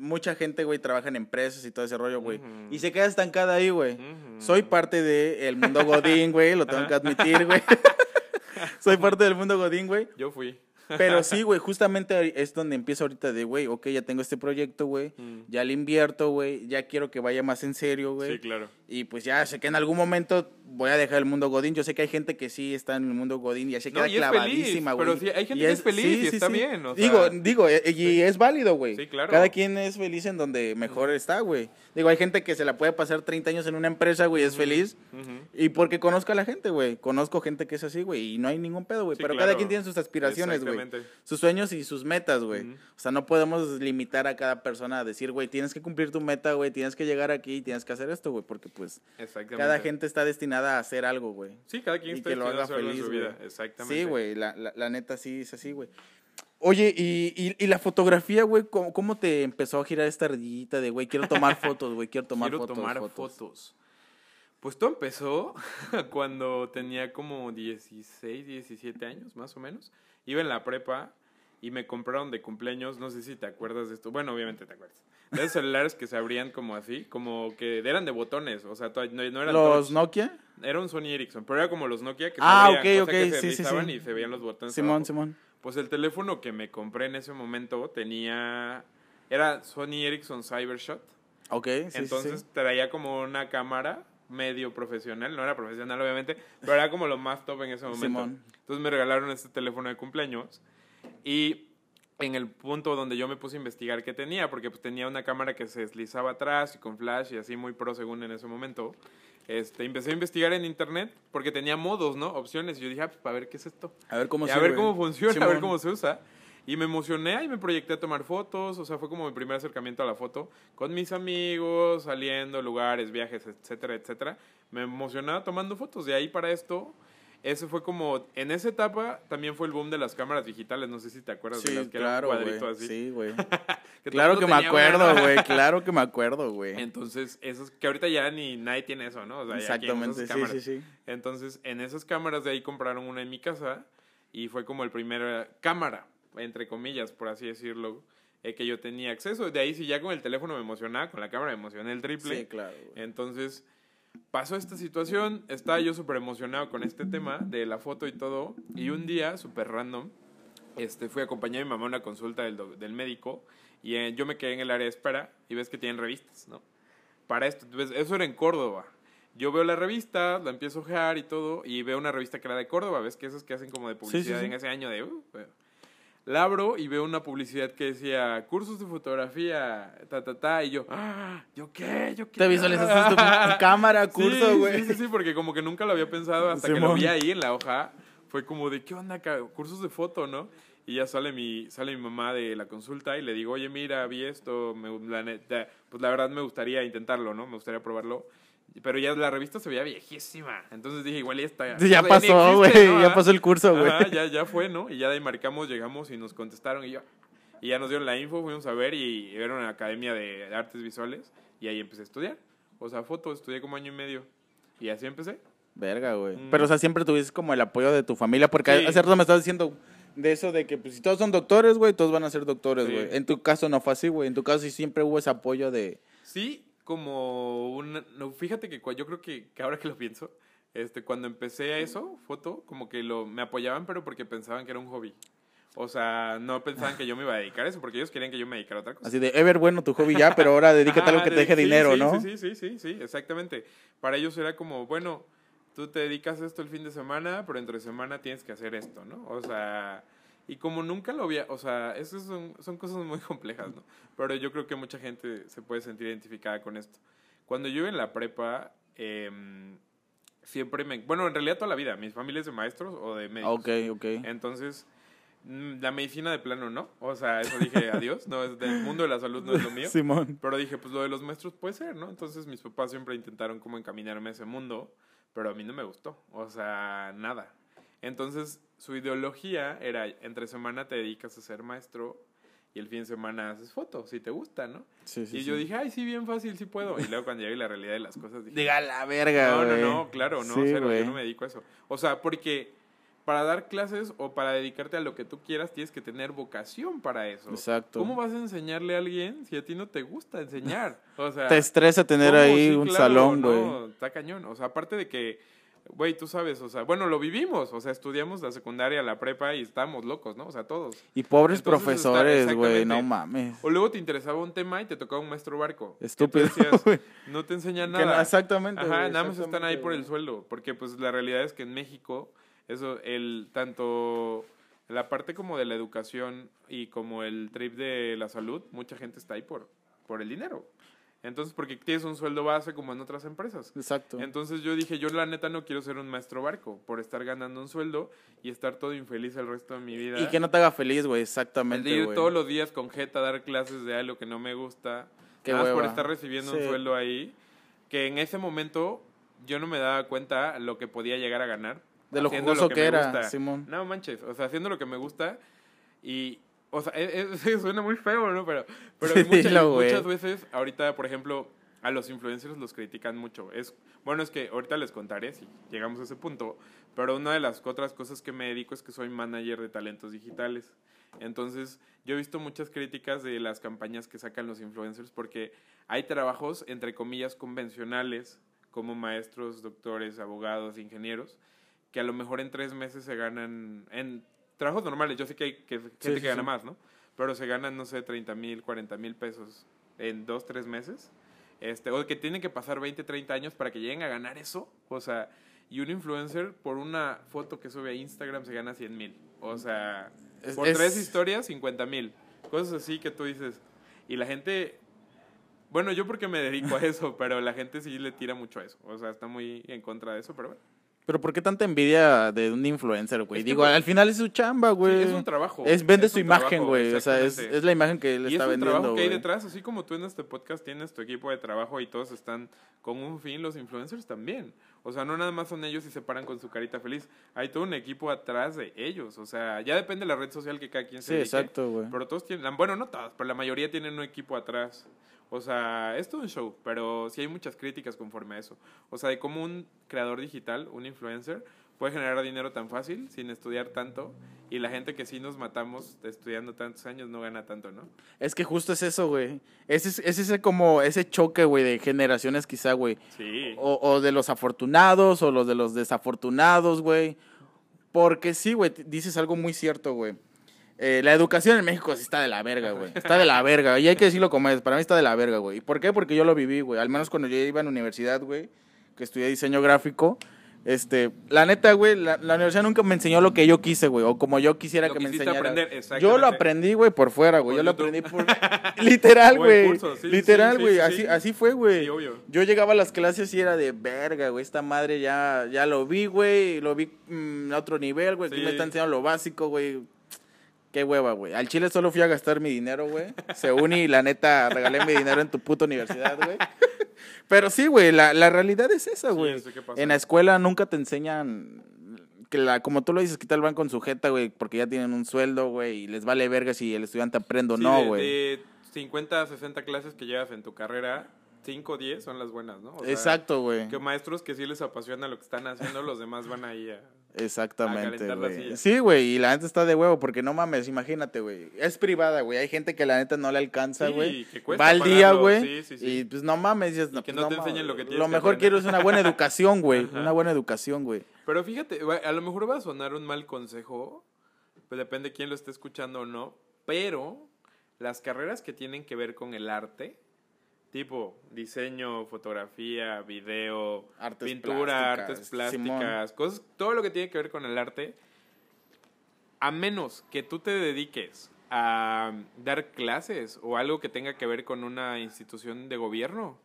mucha gente, güey, trabaja en empresas y todo ese rollo, güey. Y se queda estancada ahí, güey. Soy parte del mundo Godín, güey, lo tengo que admitir, güey. Soy parte del mundo Godín, güey. Yo fui. Pero sí, güey, justamente es donde empiezo ahorita de, güey, ok, ya tengo este proyecto, güey. Mm. Ya le invierto, güey. Ya quiero que vaya más en serio, güey. Sí, claro. Y pues ya sé que en algún momento voy a dejar el mundo Godín. Yo sé que hay gente que sí está en el mundo Godín y se No, queda y es clavadísima, güey. pero sí, hay gente Y que es feliz y está bien, o sea. digo, digo, eh, y es válido, güey. Sí, claro. Cada quien es feliz en donde mejor está, güey. Digo, hay gente que se la puede pasar 30 años en una empresa, güey, es feliz. Y porque conozco a la gente, güey. Conozco gente que es así, güey. Y no hay ningún pedo, güey. Pero claro. cada quien tiene sus aspiraciones, güey. Sus sueños y sus metas, güey. O sea, no podemos limitar a cada persona a decir, güey, tienes que cumplir tu meta, güey. Tienes que llegar aquí y tienes que hacer esto, güey. Porque pues cada gente está destinada a hacer algo, güey. Sí, cada quien y está que lo haga hacerlo en feliz, su vida. Exactamente. Sí, güey, la, la, la neta sí es así, güey. Oye, y, y, y la fotografía, güey, ¿cómo, cómo te empezó a girar esta ardillita de, güey, quiero tomar fotos, güey, quiero tomar Quiero fotos? tomar fotos. fotos. Pues todo empezó cuando tenía como 16, 17 años, más o menos. Iba en la prepa y me compraron de cumpleaños, no sé si te acuerdas de esto. Bueno, obviamente te acuerdas. De esos celulares que se abrían como así, como que eran de botones, o sea, no, no eran ¿Los. Nokia? Era un Sony Ericsson, pero era como los Nokia que se Ah, abrían, ok, o sea, que se sí, sí, sí. y se veían los botones Simón, abajo. Simón. Pues el teléfono que me compré en ese momento tenía... Era Sony Ericsson Cybershot. Ok, sí, Entonces sí. traía como una cámara medio profesional, no era profesional obviamente, pero era como lo más top en ese momento. Simón. Entonces me regalaron este teléfono de cumpleaños y en el punto donde yo me puse a investigar qué tenía, porque pues tenía una cámara que se deslizaba atrás y con flash y así muy pro según en ese momento. Este, empecé a investigar en internet porque tenía modos, ¿no? Opciones y yo dije, ah, pues para ver qué es esto. A ver cómo Y a ver cómo funciona, a ver Simón. cómo se usa. Y me emocioné y me proyecté a tomar fotos, o sea, fue como mi primer acercamiento a la foto, con mis amigos, saliendo, lugares, viajes, etcétera, etcétera. Me emocionaba tomando fotos. De ahí para esto, ese fue como, en esa etapa también fue el boom de las cámaras digitales, no sé si te acuerdas de Sí, las que claro, era un así. Sí, güey. claro que me acuerdo, güey. Claro que me acuerdo, güey. Entonces, esos que ahorita ya ni nadie tiene eso, ¿no? O sea, Exactamente, esas sí, sí, sí. Entonces, en esas cámaras de ahí compraron una en mi casa y fue como el primer eh, cámara, entre comillas, por así decirlo, eh, que yo tenía acceso. De ahí, si ya con el teléfono me emocionaba, con la cámara me emocioné el triple. Sí, claro, güey. Entonces, pasó esta situación, estaba yo súper emocionado con este tema de la foto y todo, y un día, súper random, este, fui a acompañar a mi mamá a una consulta del, del médico, y eh, yo me quedé en el área de espera, y ves que tienen revistas, ¿no? Para esto, ves, eso era en Córdoba. Yo veo la revista, la empiezo a ojear y todo, y veo una revista que era de Córdoba, ves que esos que hacen como de publicidad sí. en ese año de... uh, bueno. La abro y veo una publicidad que decía cursos de fotografía, ta, ta, ta, y yo, ¡ah! ¿yo qué? ¿Yo qué? Te visualizaste tu, tu cámara, curso, güey. Sí, sí, sí, porque como que nunca lo había pensado hasta que lo vi ahí en la hoja. Fue como de, ¿qué onda? Cursos de foto, ¿no? Y ya sale mi, sale mi mamá de la consulta y le digo, oye, mira, vi esto, me, la neta, pues la verdad me gustaría intentarlo, ¿no? Me gustaría probarlo. Pero ya la revista se veía viejísima. Entonces dije, igual ya está. Ya o sea, ni pasó, güey. Ya pasó el curso, güey. Ya, ya fue, ¿no? Y ya de ahí marcamos, llegamos y nos contestaron y yo. Y ya nos dieron la info, fuimos a ver y era una academia de artes visuales y ahí empecé a estudiar. O sea, foto, estudié como año y medio. Y así empecé. Verga, güey. Mm. Pero, o sea, siempre tuviste como el apoyo de tu familia, porque Sí. hace rato me estabas diciendo de eso de que pues, si todos son doctores, güey, todos van a ser doctores, Sí. güey. En tu caso no fue así, güey. En tu caso sí siempre hubo ese apoyo de... Sí, como un... No, fíjate que yo creo que, que ahora que lo pienso, este, cuando empecé a eso, foto, como que lo, me apoyaban, pero porque pensaban que era un hobby. O sea, no pensaban que yo me iba a dedicar a eso, porque ellos querían que yo me dedicara a otra cosa. Así de, Ever, bueno, tu hobby ya, pero ahora dedícate a algo que te deje sí, dinero, sí, ¿no? Sí, sí, sí, sí, sí, exactamente. Para ellos era como, bueno, tú te dedicas a esto el fin de semana, pero entre semana tienes que hacer esto, ¿no? O sea, Y como nunca lo había, o sea, esas son, son cosas muy complejas, ¿no? Pero yo creo que mucha gente se puede sentir identificada con esto. Cuando yo iba en la prepa, em, siempre me... Bueno, en realidad toda la vida, mis familias de maestros o de médicos. Ok, ok. Entonces, mm, la medicina de plano no. O sea, eso dije adiós. No, es del mundo de la salud no es lo mío. Simón. Pero dije, pues lo de los maestros puede ser, ¿no? Entonces mis papás siempre intentaron como encaminarme a ese mundo, pero a mí no me gustó. O sea, nada. Entonces su ideología era, entre semana te dedicas a ser maestro y el fin de semana haces fotos, si te gusta, ¿no? Sí, sí, y yo dije, ay, sí, bien fácil, sí puedo. Y luego cuando llegué la realidad de las cosas dije, Diga la verga, no, no, no, claro, no, cero, yo no me dedico a eso. O sea, porque para dar clases o para dedicarte a lo que tú quieras tienes que tener vocación para eso. Exacto. ¿Cómo vas a enseñarle a alguien si a ti no te gusta enseñar? O sea, Te estresa tener ¿cómo? ahí un claro, salón, güey. No, está cañón. O sea, aparte de que, güey, tú sabes, o sea, bueno, lo vivimos. O sea, estudiamos la secundaria, la prepa y estábamos locos, ¿no? O sea, todos. Y pobres Entonces, profesores, güey, no mames. O luego te interesaba un tema y te tocaba un maestro barco. Estúpido, decías, no te enseña Que nada. no- exactamente, Ajá, güey, nada más están ahí por el sueldo. Porque, pues, la realidad es que en México, eso, el tanto la parte como de la educación y como el trip de la salud, mucha gente está ahí por, por el dinero. Entonces, porque tienes un sueldo base como en otras empresas. Exacto. Entonces yo dije, yo la neta no quiero ser un maestro barco por estar ganando un sueldo y estar todo infeliz el resto de mi vida. Y que no te haga feliz, güey, El de exactamente, ir güey. todos los días con jeta a dar clases de algo que no me gusta. Qué nada más por estar recibiendo un Sí. sueldo ahí. Que en ese momento yo no me daba cuenta lo que podía llegar a ganar. De lo jugoso que me era, gusta. Simón. No manches, o sea, haciendo lo que me gusta y... O sea, es- es- suena muy feo, ¿no? Pero, pero muchas, Dilo, muchas veces, ahorita, por ejemplo, a los influencers los critican mucho. Es, bueno, es que ahorita les contaré si llegamos a ese punto, pero una de las otras cosas que me dedico es que soy manager de talentos digitales. Entonces, yo he visto muchas críticas de las campañas que sacan los influencers porque hay trabajos, entre comillas, convencionales, como maestros, doctores, abogados, ingenieros, que a lo mejor en tres meses se ganan, en trabajos normales, yo sé que hay que, gente sí, que gana sí. más, ¿no? Pero se ganan, no sé, 30 mil, 40 mil pesos en dos, tres meses. Este, o que tienen que pasar 20, 30 años para que lleguen a ganar eso. O sea, y un influencer por una foto que sube a Instagram se gana 100 mil. O sea, Es- por es- tres historias, 50 mil. Cosas así que tú dices. Y la gente, bueno, yo porque me dedico a eso, pero la gente sí le tira mucho a eso. O sea, está muy en contra de eso, pero bueno. Pero ¿por qué tanta envidia de un influencer, güey? Es que, Digo, al final es su chamba, güey. Sí, es un trabajo. Es, vende Es su imagen, güey. O sea, es, es la imagen que él Y es está un vendiendo, trabajo que hay detrás, así como tú en este podcast tienes tu equipo de trabajo y todos están con un fin, los influencers también. O sea, no nada más son ellos y se paran con su carita feliz. Hay todo un equipo atrás de ellos. O sea, ya depende de la red social que cada quien se Sí, dedique. exacto, güey. Pero todos tienen, bueno, no todos, pero la mayoría tienen un equipo atrás. O sea, es todo un show, pero sí hay muchas críticas conforme a eso. O sea, de cómo un creador digital, un influencer, puede generar dinero tan fácil sin estudiar tanto y la gente que sí nos matamos estudiando tantos años no gana tanto, ¿no? Es que justo es eso, güey. Es, es, es ese como, ese choque, güey, de generaciones quizá, güey. Sí. O, o de los afortunados o los de los desafortunados, güey. Porque sí, güey, dices algo muy cierto, güey. Eh, la educación en México sí está de la verga, güey. Está de la verga. Y hay que decirlo como es. Para mí está de la verga, güey. ¿Y por qué? Porque yo lo viví, güey. Al menos cuando yo iba en universidad, güey, que estudié diseño gráfico. Este, la neta, güey, la, la universidad nunca me enseñó lo que yo quise, güey. O como yo quisiera Lo que me enseñara. aprender, Yo lo aprendí, güey, por fuera, güey. Yo lo aprendí por... Literal, güey. sí, Literal, sí, güey. sí, así, sí. así fue, güey. Yo llegaba a las clases y era de verga, güey. Esta madre ya, ya lo vi, güey. Lo vi mm, a otro nivel, güey. Aquí me está enseñando lo básico, güey. Qué hueva, güey. Al Chile solo fui a gastar mi dinero, güey. Se uní y la neta regalé mi dinero en tu puta universidad, güey. Pero sí, güey, la, la realidad es esa, Sí, güey. pasa. en la escuela nunca te enseñan que la, como tú lo dices, que tal van con su jeta, güey, porque ya tienen un sueldo, güey, y les vale verga si el estudiante aprende o Sí, no, güey. De 50 a 60 clases que llevas en tu carrera, 5 o 10 son las buenas, ¿no? O Exacto, güey. Que maestros que sí les apasiona lo que están haciendo, los demás van ahí a... Exactamente, güey. Sí, güey, y la neta está de huevo, porque no mames, imagínate, güey. Es privada, güey. Hay gente que la neta no le alcanza, güey. Va al día, güey. sí, sí, sí. Y pues no mames. dices, que pues, no te enseñen lo que tienes Lo mejor quiero es una buena educación, güey. Una buena educación, güey. Pero fíjate, a lo mejor va a sonar un mal consejo, pues depende quién lo esté escuchando o no, pero las carreras que tienen que ver con el arte, tipo diseño, fotografía, video, Artes pintura, plásticas, artes plásticas, cosas, todo lo que tiene que ver con el arte, a menos que tú te dediques a dar clases o algo que tenga que ver con una institución de gobierno,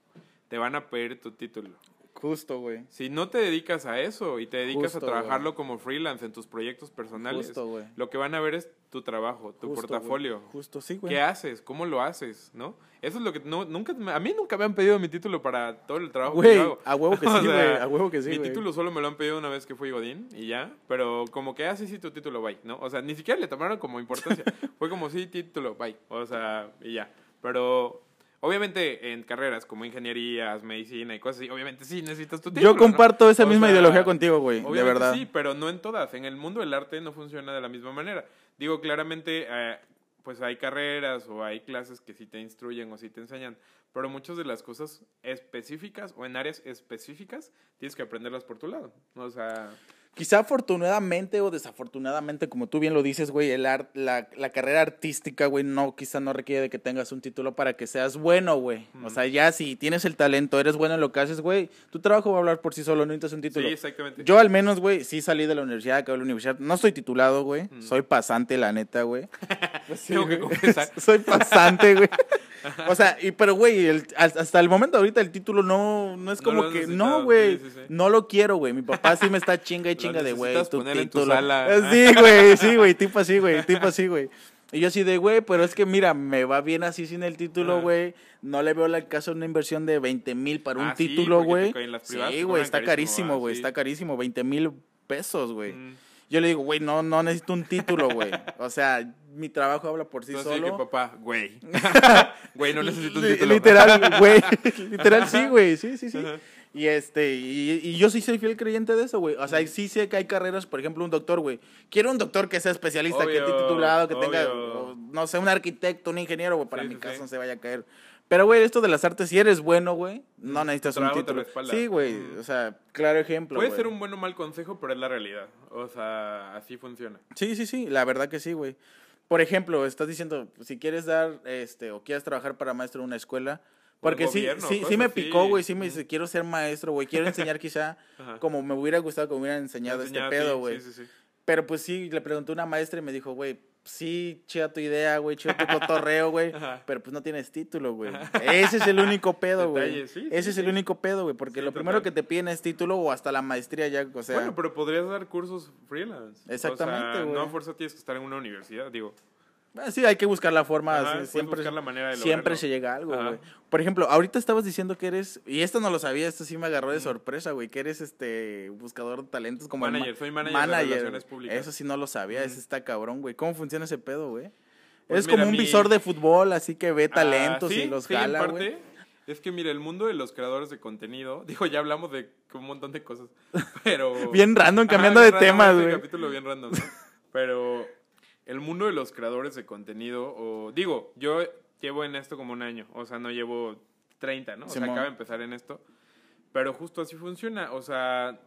te van a pedir tu título. Justo, güey. Si no te dedicas a eso y te dedicas Justo, a trabajarlo como freelance en tus proyectos personales, Justo, lo que van a ver es tu trabajo, tu Justo, portafolio. Justo, sí, güey. ¿Qué haces? ¿Cómo lo haces? ¿No? Eso es lo que no, nunca a mí nunca me han pedido mi título para todo el trabajo que Güey, yo hago. a huevo que sí, güey. A huevo que sí, mi título solo me lo han pedido una vez que fui Godín y ya, pero como que así sí, tu título, bye, ¿no? O sea, ni siquiera le tomaron como importancia. Fue como sí, título, bye. O sea, y ya. Pero obviamente en carreras como ingenierías, medicina y cosas así, obviamente sí necesitas tu título. Yo comparto ¿no? esa O misma sea, ideología contigo, güey. De verdad. sí, pero no en todas. En el mundo del arte no funciona de la misma manera. Digo, claramente, eh, pues hay carreras o hay clases que sí te instruyen o sí te enseñan, pero muchas de las cosas específicas o en áreas específicas tienes que aprenderlas por tu lado. O sea, Quizá afortunadamente o desafortunadamente, como tú bien lo dices, güey, el art, la, la carrera artística, güey, no, quizá no requiere de que tengas un título para que seas bueno, güey. O sea, ya si tienes el talento, eres bueno en lo que haces, güey, tu trabajo va a hablar por sí solo, no necesitas un título. sí, exactamente. Yo al menos, güey, sí salí de la universidad, acabé la universidad. No soy titulado, güey. Soy pasante, la neta, güey. Pues Tengo que confesar. soy pasante, güey. O sea, y, pero, güey, el- hasta el momento ahorita el título no, no es como que, no, güey, sí, sí, sí. no lo quiero, güey. Mi papá sí me está chinga y chinga de, güey, tu en tu título. sala. Sí, güey, sí, güey, tipo así, güey, tipo así, güey. Y yo así de, güey, pero es que mira, me va bien así sin el título, Ajá. güey. No le veo el caso de una inversión de 20 mil para un Ah, título, porque güey. Sí, güey, está carísimo, ah, güey, sí. está carísimo. 20 mil pesos, güey. Mm. Yo le digo, güey, no, no necesito un título, güey. O sea, mi trabajo habla por sí Entonces, sí, que solo. papá, güey. güey, no necesito un título. Literal, güey. Literal, sí, güey. Sí, sí, sí. Y este, y, y yo sí soy fiel creyente de eso, güey. O sea, sí sé que hay carreras, por ejemplo, un doctor, güey. Quiero un doctor que sea especialista, que esté Obvio, titulado, que tenga, obvio. o, no sé, un arquitecto, un ingeniero, güey. Para Sí, mi sí, caso sí. no se vaya a caer. Pero, güey, esto de las artes, si eres bueno, güey, no necesitas un trabajo te título. Sí, güey. Mm. O sea, claro ejemplo. Puede güey. ser un buen o mal consejo, pero es la realidad. O sea, así funciona. Sí, sí, sí, la verdad que sí, güey. Por ejemplo, estás diciendo, si quieres dar, este, o quieres trabajar para maestro en una escuela, porque sí, gobierno, sí, sí me picó, güey, sí me dice, quiero ser maestro, güey, quiero enseñar quizá, como me hubiera gustado que me hubieran enseñado este pedo, güey. Sí, sí, sí. Pero pues sí, le pregunté a una maestra y me dijo, güey, sí, chida tu idea, güey, chido tu cotorreo, güey, pero pues no tienes título, güey. Ese es el único pedo, güey. Sí, Ese sí, es el sí. único pedo, güey, porque lo primero total. que te piden es título o hasta la maestría ya, o sea... bueno, pero podrías dar cursos freelance. Exactamente, O sea, güey. no a fuerza tienes que estar en una universidad, digo. Ah, Sí, hay que buscar la forma. Ajá, siempre buscar la manera de siempre se llega a algo, güey. Por ejemplo, ahorita estabas diciendo que eres, y esto no lo sabía, esto sí me agarró de sorpresa, güey, que eres este buscador de talentos como Manager, ma- soy manager de relaciones públicas. Eso sí no lo sabía, Ujú. eso está cabrón, güey. ¿Cómo funciona ese pedo, güey? Pues es como un mi- visor de fútbol, así que ve talentos Ah, sí, y los sí, jala, parte. güey. Es que mira, el mundo de los creadores de contenido, digo, ya hablamos de un montón de cosas, pero... Bien random, cambiando de tema, este güey. capítulo bien random. Pero el mundo de los creadores de contenido, o digo, yo llevo en esto como un año, o sea, no llevo 30, ¿no? O sea, acabo de empezar en esto, pero justo así funciona, o sea,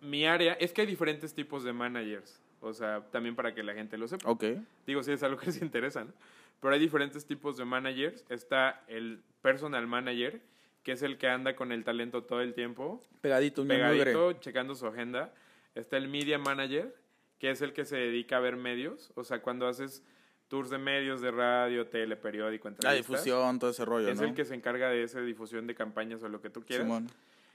mi área, es que hay diferentes tipos de managers, o sea, también para que la gente lo sepa. Ok. Digo, si es algo que les interesa, ¿no? Pero hay diferentes tipos de managers. Está el personal manager, que es el que anda con el talento todo el tiempo, Pegadito, un mugre. pegadito, checando su agenda. Está el media manager, que es el que se dedica a ver medios. O sea, cuando haces tours de medios, de radio, tele, periódico, La entrevistas. difusión, todo ese rollo, Es ¿no? el que se encarga de esa difusión de campañas o lo que tú quieras. Simón.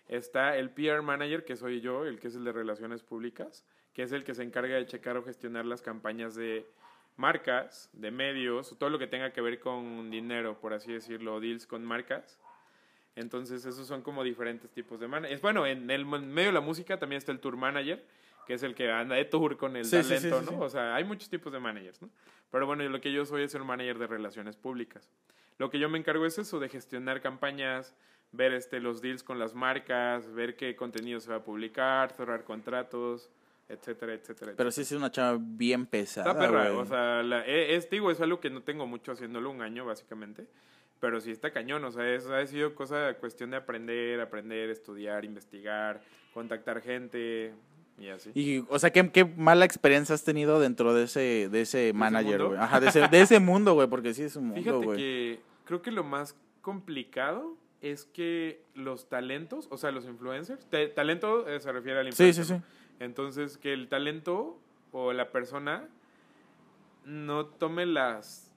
Está el PR manager, que soy yo, el que es el de relaciones públicas, que es el que se encarga de checar o gestionar las campañas de marcas, de medios, todo lo que tenga que ver con dinero, por así decirlo, deals con marcas. Entonces, esos son como diferentes tipos de managers. Bueno, en el medio de la música también está el tour manager, que es el que anda de tour con el Sí, sí, sí, talento, sí, ¿no? sí. O sea, hay muchos tipos de managers, ¿no? Pero bueno, lo que yo soy es el manager de relaciones públicas. Lo que yo me encargo es eso, de gestionar campañas, ver este, los deals con las marcas, ver qué contenido se va a publicar, cerrar contratos, etcétera, etcétera. Pero sí es una chava bien pesada, Está perra, güey. o sea, la- e- es, digo, es algo que no tengo mucho haciéndolo un año, básicamente. Pero sí está cañón, o sea, es, ha sido cosa, cuestión de aprender, aprender, estudiar, investigar, contactar gente y así. Y, o sea, ¿qué, qué mala experiencia has tenido dentro de ese, de ese manager, güey? Ajá, de ese, de ese mundo, güey, porque sí es un mundo, Fíjate güey. que creo que lo más complicado es que los talentos, o sea, los influencers, te- talento eh, se refiere al Sí, influencer. sí, sí. ¿no? Entonces, que el talento o la persona no tome las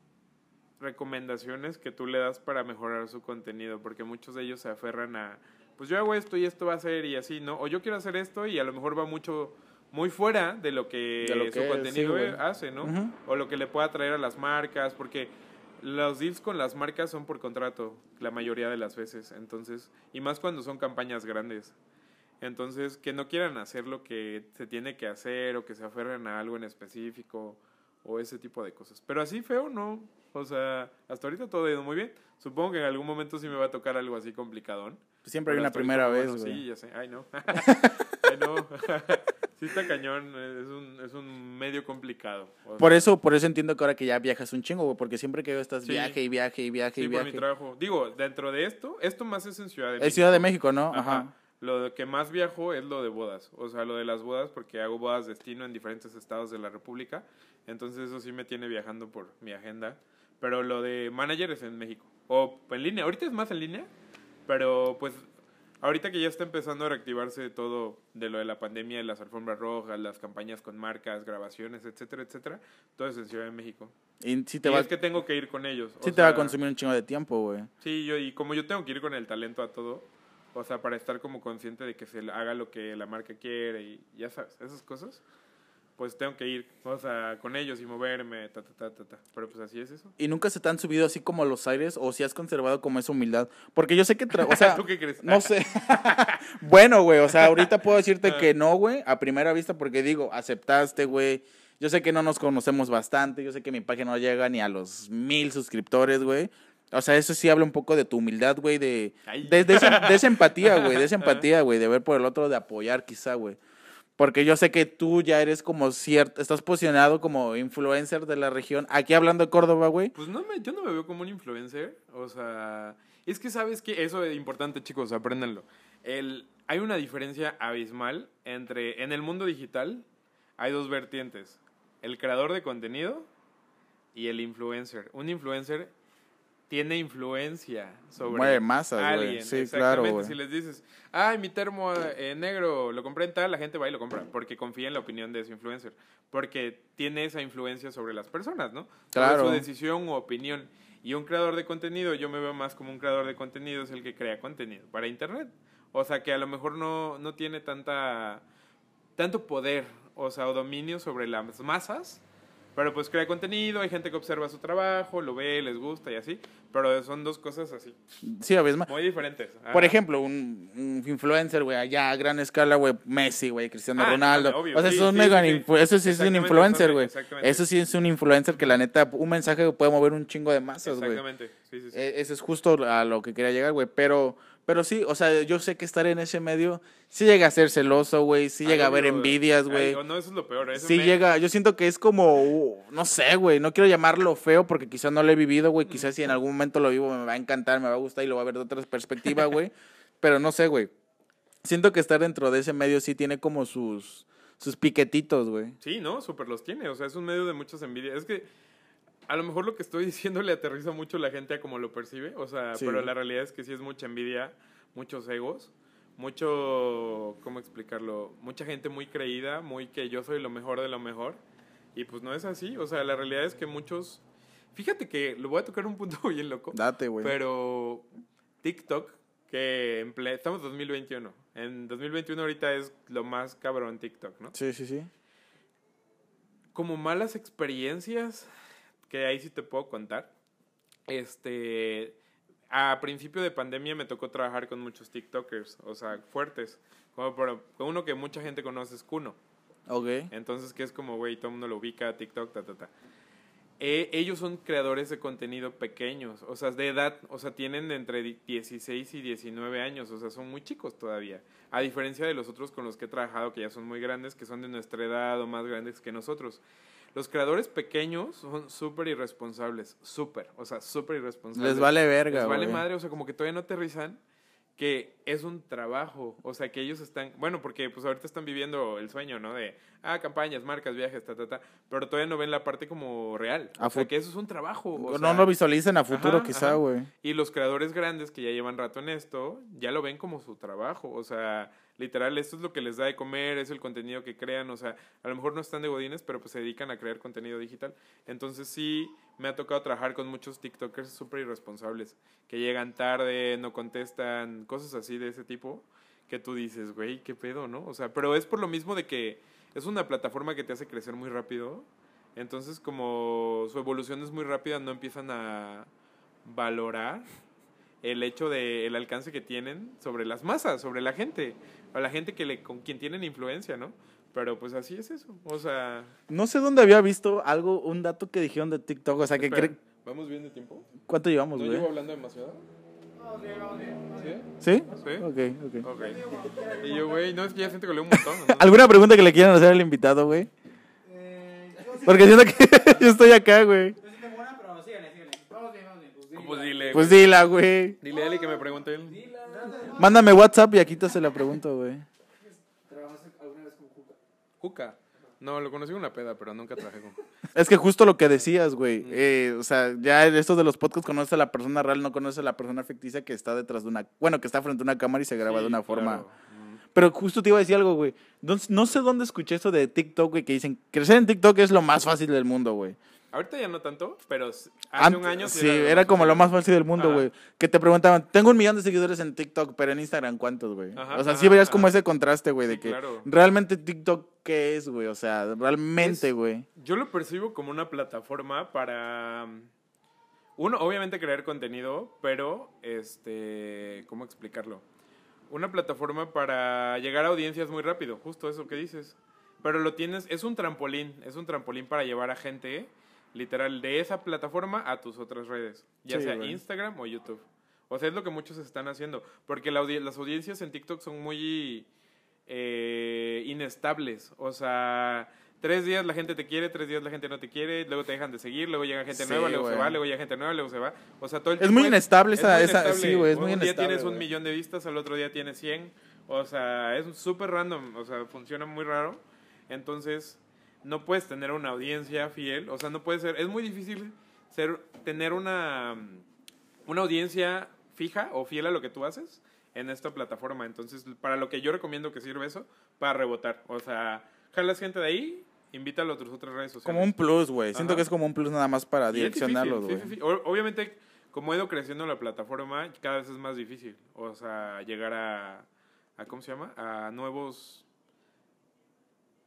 recomendaciones que tú le das para mejorar su contenido, porque muchos de ellos se aferran a, pues yo hago esto y esto va a ser y así, ¿no? O yo quiero hacer esto y a lo mejor va mucho, muy fuera de lo que, De lo su que es, contenido sí, hace, ¿no? O lo que le pueda traer a las marcas, porque los deals con las marcas son por contrato, la mayoría de las veces, entonces, y más cuando son campañas grandes. Entonces, que no quieran hacer lo que se tiene que hacer o que se aferren a algo en específico o ese tipo de cosas. Pero así feo, no. O sea, hasta ahorita todo ha ido muy bien. Supongo que en algún momento sí me va a tocar algo así complicadón. Siempre hay una primera vez, bueno. Sí, ya sé. Ay, no. Ay, no. sí está cañón. Es un, es un medio complicado. O Por eso, por eso entiendo que ahora que ya viajas un chingo, güey, porque siempre que veo estás Sí. viaje y viaje y viaje Sí, y por mi viaje. trabajo. Digo, dentro de esto, esto más es en Ciudad de México. Es Ciudad de México, ¿no? Ajá. Ajá. Lo que más viajo es lo de bodas. O sea, lo de las bodas, porque hago bodas destino en diferentes estados de la República. Entonces, eso sí me tiene viajando por mi agenda. Pero lo de manager es en México. O en línea. Ahorita es más en línea. Pero pues, ahorita que ya está empezando a reactivarse todo de lo de la pandemia, las alfombras rojas, las campañas con marcas, grabaciones, etcétera, etcétera. Todo es en Ciudad de México. Y sí te y va, es que tengo que ir con ellos. o sí te va a sea, consumir un chingo de tiempo, güey. Sí, yo, y como yo tengo que ir con el talento a todo, o sea, para estar como consciente de que se haga lo que la marca quiere y ya sabes, esas cosas, pues tengo que ir, o sea, con ellos y moverme, ta, ta, ta, ta, ta. Pero pues así es eso. ¿Y nunca se te han subido así como los aires o si has conservado como esa humildad? Porque yo sé que, o sea, ¿Tú qué crees? no sé. bueno, güey, o sea, ahorita puedo decirte que no, güey, a primera vista porque digo, aceptaste, güey. Yo sé que no nos conocemos bastante, yo sé que mi página no llega ni a los mil suscriptores, güey. O sea, eso sí habla un poco de tu humildad, güey, de, de, de esa, de esa empatía, güey, de esa empatía, güey, de ver por el otro, de apoyar quizá, güey. Porque yo sé que tú ya eres como cierto, estás posicionado como influencer de la región. Aquí hablando de Córdoba, güey. Pues no me, yo no me veo como un influencer, o sea, es que sabes que eso es importante, chicos, apréndanlo. El, hay una diferencia abismal entre, en el mundo digital, hay dos vertientes, el creador de contenido y el influencer. Un influencer tiene influencia sobre Mueve masas, alguien. Sí, Exactamente. claro. Si les dices, ay, mi termo eh, negro lo compré en tal, la gente va y lo compra porque confía en la opinión de ese influencer. Porque tiene esa influencia sobre las personas, ¿no? Sobre Claro. su decisión u opinión. Y un creador de contenido, yo me veo más como un creador de contenido, es el que crea contenido para internet. O sea, que a lo mejor no, no tiene tanta tanto poder, o sea, o dominio sobre las masas, pero pues crea contenido, hay gente que observa su trabajo, lo ve, les gusta y así, pero son dos cosas así, Sí, abismal. muy diferentes. Por ejemplo, un, un influencer, güey, allá a gran escala, güey, Messi, güey, Cristiano Ah, Ronaldo. no, obvio, o sea, sí, eso es sí, eso es un influencer, güey. exactamente. Eso sí es un influencer que la neta, un mensaje puede mover un chingo de masas, güey. Exactamente, sí, sí, sí. E- Ese es justo a lo que quería llegar, güey. Pero, pero sí, o sea, yo sé que estar en ese medio sí llega a ser celoso, güey. Sí Ay, llega a haber envidias, güey. no, eso es lo peor. eso Sí me- llega, yo siento que es como, uh, no sé, güey, no quiero llamarlo feo porque quizás no lo he vivido, güey, quizás si en algún momento lo vivo me va a encantar, me va a gustar y lo va a ver de otra perspectiva, güey, pero no sé, güey. Siento que estar dentro de ese medio sí tiene como sus, sus piquetitos, güey. Sí, no, súper los tiene. O sea, es un medio de muchas envidias. Es que a lo mejor lo que estoy diciendo le aterriza mucho a la gente a como lo percibe. O sea, Sí. pero la realidad es que sí es mucha envidia, muchos egos, mucho, ¿cómo explicarlo? Mucha gente muy creída, muy que yo soy lo mejor de lo mejor. Y pues no es así. O sea, la realidad es que muchos... Fíjate que lo voy a tocar un punto bien loco. Date, güey. Pero TikTok, que en ple- estamos en 2021. En 2021 ahorita es lo más cabrón TikTok, ¿no? Sí, sí, sí. como malas experiencias, que ahí sí te puedo contar. Este, a principio de pandemia me tocó trabajar con muchos TikTokers, o sea, fuertes. Como por, uno que mucha gente conoce es Kuno. Ok. Entonces, que es como, güey, todo el mundo lo ubica, TikTok, ta, ta, ta. Eh, ellos son creadores de contenido pequeños, o sea, de edad, o sea, tienen de entre di- 16 y 19 años, o sea, son muy chicos todavía. A diferencia de los otros con los que he trabajado, que ya son muy grandes, que son de nuestra edad o más grandes que nosotros. Los creadores pequeños son súper irresponsables, súper, o sea, súper irresponsables. Les vale verga, Les vale madre, o sea, como que todavía no aterrizan que es un trabajo, o sea, que ellos están, bueno, porque pues ahorita están viviendo el sueño, ¿no? De, ah, campañas, marcas, viajes, ta, ta, ta, pero todavía no ven la parte como real, A o sea, fut- que eso es un trabajo. o no sea, lo visualicen a futuro, ajá, quizá, güey. Y los creadores grandes que ya llevan rato en esto, ya lo ven como su trabajo, o sea, Literal, esto es lo que les da de comer, es el contenido que crean, o sea, a lo mejor no están de godines, pero pues se dedican a crear contenido digital. Entonces sí, me ha tocado trabajar con muchos TikTokers súper irresponsables, que llegan tarde, no contestan, cosas así de ese tipo, que tú dices, güey, qué pedo, ¿no? O sea, pero es por lo mismo de que es una plataforma que te hace crecer muy rápido, entonces como su evolución es muy rápida, no empiezan a valorar el hecho del el alcance que tienen sobre las masas, sobre la gente, a la gente que le, con quien tienen influencia, ¿no? Pero pues así es eso, o sea... No sé dónde había visto algo, un dato que dijeron de TikTok, o sea, que... Espera, cre- ¿Vamos bien de tiempo? ¿Cuánto llevamos, ¿No güey? llevo hablando demasiado? ¿Sí? ¿Sí? ¿Sí? Ok, ok. Ok. Y yo, güey, no, es que ya siento que leo un montón. ¿no? ¿Alguna pregunta que le quieran hacer al invitado, güey? Porque siento que yo estoy acá, güey. Sí. Pues, sí. Dile, güey. dila, güey. Dile a Ali que me pregunte él. Mándame WhatsApp y aquí te se la pregunto, güey. ¿Trabajaste alguna vez con Juca? Juca. No, lo conocí en una peda, pero nunca trabajé con. Es que justo lo que decías, güey. Eh, o sea, ya esto de los podcasts conoce a la persona real, no conoce a la persona ficticia que está detrás de una. Bueno, que está frente a una cámara y se graba Sí, de una forma. claro. Pero justo te iba a decir algo, güey. No, no sé dónde escuché eso de TikTok, güey, que dicen crecer en TikTok es lo más fácil del mundo, güey. Ahorita ya no tanto, pero hace Ant- un año sí, era, como lo más fácil del mundo, güey. Que te preguntaban, tengo un millón de seguidores en TikTok, pero en Instagram, ¿cuántos, güey? O sea, sí ajá, verías como ese contraste, güey, de Sí, que claro. realmente TikTok, ¿qué es, güey? O sea, realmente, güey. Yo lo percibo como una plataforma para. mm, Uno, obviamente crear contenido, pero este. ¿Cómo explicarlo? Una plataforma para llegar a audiencias muy rápido, justo eso que dices. Pero lo tienes, es un trampolín, es un trampolín para llevar a gente, literal, de esa plataforma a tus otras redes, ya Sí, sea güey. Instagram o YouTube. O sea, es lo que muchos están haciendo, porque la audi- las audiencias en TikTok son muy eh, inestables. O sea, tres días la gente te quiere, tres días la gente no te quiere, luego te dejan de seguir, luego llega gente Sí, nueva, luego se va, luego llega gente nueva, luego se va. O sea, todo el Es muy inestable esa- muy esa- inestable. sí, güey, es muy Un día inestable, tienes un millón de vistas, al otro día tienes 100. O sea, es súper random, o sea, funciona muy raro. Entonces, no puedes tener una audiencia fiel, o sea, no puede ser, es muy difícil ser, tener una, una audiencia fija o fiel a lo que tú haces en esta plataforma. Entonces, para lo que yo recomiendo que sirve eso, para rebotar. O sea, jalas gente de ahí, invítalo a tus otras redes sociales. Como un plus, güey. Siento que es como un plus nada más para difícil, direccionarlos, sí, güey. sí, sí. Obviamente, como ha ido creciendo la plataforma, cada vez es más difícil. O sea, llegar a, a ¿cómo se llama? A nuevos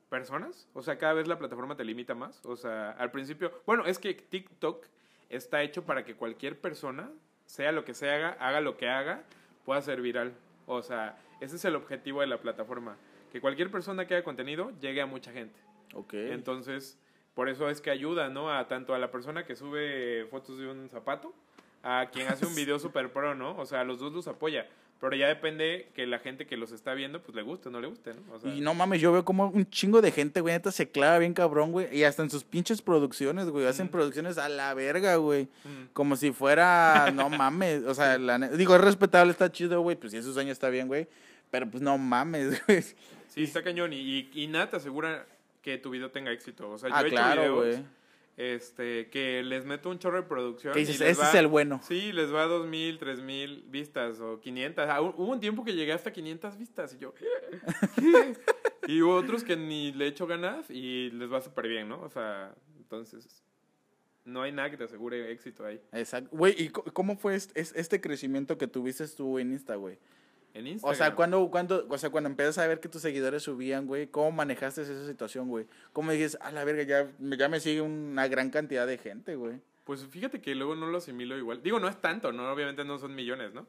personas. O sea, cada vez la plataforma te limita más. O sea, al principio, bueno, es que TikTok está hecho para que cualquier persona, sea lo que se haga, haga lo que haga, pueda ser viral. O sea, ese es el objetivo de la plataforma. Que cualquier persona que haga contenido llegue a mucha gente. Ok. Entonces, por eso es que ayuda, ¿no? A tanto a la persona que sube fotos de un zapato, a quien hace un video super pro, ¿no? O sea, a los dos los apoya. Pero ya depende que la gente que los está viendo, pues le guste o no le guste, ¿no? O sea, Y no mames, yo veo como un chingo de gente, güey, neta se clava bien cabrón, güey. Y hasta en sus pinches producciones, güey. Hacen producciones a la verga, güey. mm, Como si fuera, no mames. O sea, la digo, es respetable, está chido, güey. Pues si esos años está bien, güey. Pero pues no mames, güey. sí, está cañón. Y, y, y nada te asegura que tu video tenga éxito. O sea, yo Ah, he hecho claro, videos güey. Este, que les meto un chorro de producción. Que y dices, ese va- es el bueno. Sí, les va a 2.000, 3.000 vistas o 500. Ah, hu- hubo un tiempo que llegué hasta 500 vistas y yo... y hubo otros que ni le echo ganas y les va súper bien, ¿no? O sea, entonces... No hay nada que te asegure éxito ahí. Exacto. Güey, ¿y cómo fue este, es- este crecimiento que tuviste tú en Insta, güey? En Instagram. O sea, cuando, cuando, o sea, cuando empiezas a ver que tus seguidores subían, güey, ¿cómo manejaste esa situación, güey? ¿Cómo dijiste, a la verga, ya, ya me sigue una gran cantidad de gente, güey? Pues fíjate que luego no lo asimilo igual. Digo, no es tanto, ¿no? Obviamente no son millones, ¿no?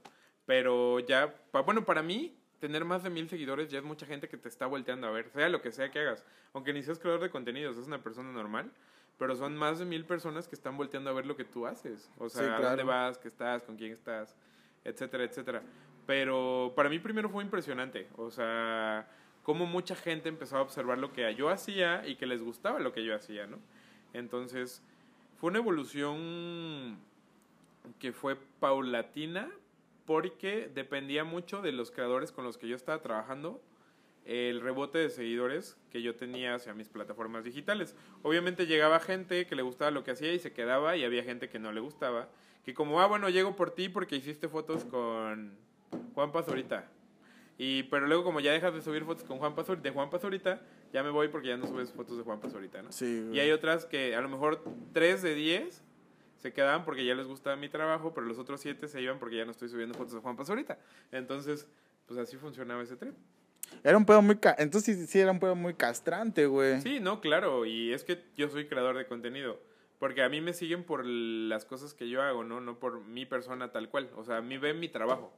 Pero ya, pa- bueno, para mí, tener más de mil seguidores ya es mucha gente que te está volteando a ver, sea lo que sea que hagas. Aunque ni seas creador de contenidos, es una persona normal, pero son más de mil personas que están volteando a ver lo que tú haces. O sea, Sí, a dónde vas, qué estás, con quién estás, etcétera, etcétera. Pero para mí primero fue impresionante. O sea, cómo mucha gente empezó a observar lo que yo hacía y que les gustaba lo que yo hacía, ¿no? Entonces, fue una evolución que fue paulatina porque dependía mucho de los creadores con los que yo estaba trabajando el rebote de seguidores que yo tenía hacia mis plataformas digitales. Obviamente llegaba gente que le gustaba lo que hacía y se quedaba y había gente que no le gustaba, que como, ah, bueno, llego por ti porque hiciste fotos con Juan Pazurita. Y, pero luego como ya dejas de subir fotos con Juan Pazurita, de Juan Pazurita, ya me voy porque ya no subes fotos de Juan Pazurita, ¿no? Sí, güey. Y hay otras que a lo mejor 3 de 10 se quedaban porque ya les gusta mi trabajo, pero los otros 7 se iban porque ya no estoy subiendo fotos de Juan Pazurita. Entonces, pues así funcionaba ese trip. Era un pedo muy... ca- Entonces sí, sí era un pedo muy castrante, güey. Sí, no, claro, y es que yo soy creador de contenido. Porque a mí me siguen por las cosas que yo hago, ¿no? No por mi persona tal cual. O sea, a mí ven mi trabajo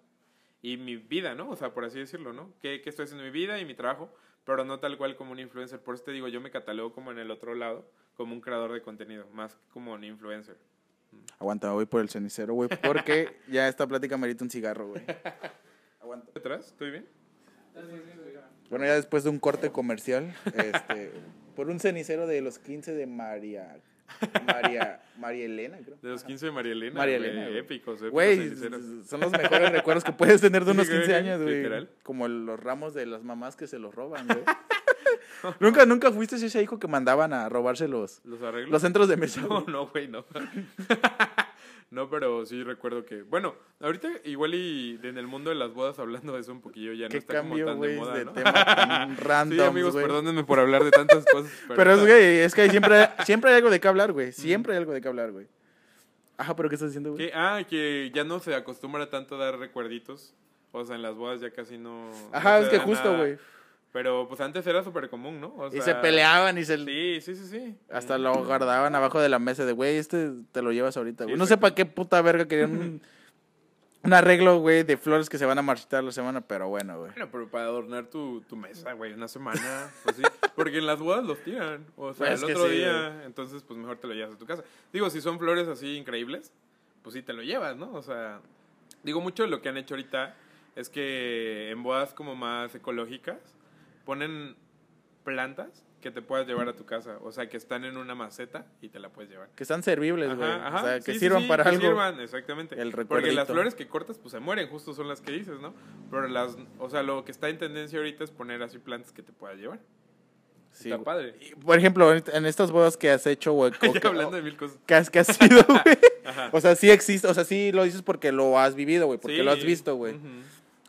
y mi vida, ¿no? O sea, por así decirlo, ¿no? ¿Qué, qué estoy haciendo en mi vida y mi trabajo? Pero no tal cual como un influencer. Por eso te digo, yo me catalogo como en el otro lado, como un creador de contenido, más que como un influencer. Aguanta, voy por el cenicero, güey, porque ya esta plática merita un cigarro, güey. Aguanta. ¿Detrás? ¿Estoy bien? Bueno, ya después de un corte comercial, este, por un cenicero de los 15 de María... María... María Elena, creo. De los 15 de María Elena. María Elena, güey. Épicos, épicos. Güey, son los mejores recuerdos que puedes tener de unos güey, 15 años, güey. literal. Como los ramos de las mamás que se los roban, güey. ¿Nunca, nunca fuiste ese hijo que mandaban a robarse los, ¿Los arreglos? los centros de mesa? No, no, güey, no. no, pero sí recuerdo que. Bueno, ahorita igual y en el mundo de las bodas hablando de eso un poquillo ya no está como cambio, tan de güey, moda, de ¿no? tema tan random, sí, amigos, güey. perdónenme por hablar de tantas cosas. Pero, Pero es, güey, es que siempre, siempre hay algo de qué hablar, güey. Siempre hay algo de qué hablar, güey. Ajá, pero ¿qué estás diciendo, güey? ah, que ya no se acostumbra tanto a dar recuerditos. O sea, en las bodas ya casi no. Ajá, no es que justo, güey. Pero pues antes era súper común, ¿no? O Y se peleaban y se... Sí, sí, sí, sí. Hasta lo guardaban abajo de la mesa de, güey, este te lo llevas ahorita, güey. Sí, no sé para qué puta verga querían un, un arreglo, güey, de flores que se van a marchitar la semana, pero bueno, güey. Bueno, pero para adornar tu, tu mesa, güey, una semana, pues sí. Porque en las bodas los tiran. O sea, Pues el otro sí, día, entonces, pues mejor te lo llevas a tu casa. Digo, si son flores así increíbles, pues sí te lo llevas, ¿no? O sea, digo, mucho de lo que han hecho ahorita es que en bodas como más ecológicas ponen plantas que te puedas llevar a tu casa. O sea, que están en una maceta y te la puedes llevar. Que están servibles, güey. O sea, que Sí, sirvan sí, para que algo. sirvan, exactamente. El Porque las flores que cortas, pues se mueren, justo son las que dices, ¿no? Pero las, o sea, lo que está en tendencia ahorita es poner así plantas que te puedas llevar. Sí, está padre. Y, Por ejemplo, en estas bodas que has hecho, güey, hablando de mil cosas. que has, que has sido, güey. O sea, sí existe, o sea, sí lo dices porque lo has vivido, güey, porque Sí. lo has visto, güey. Ujú.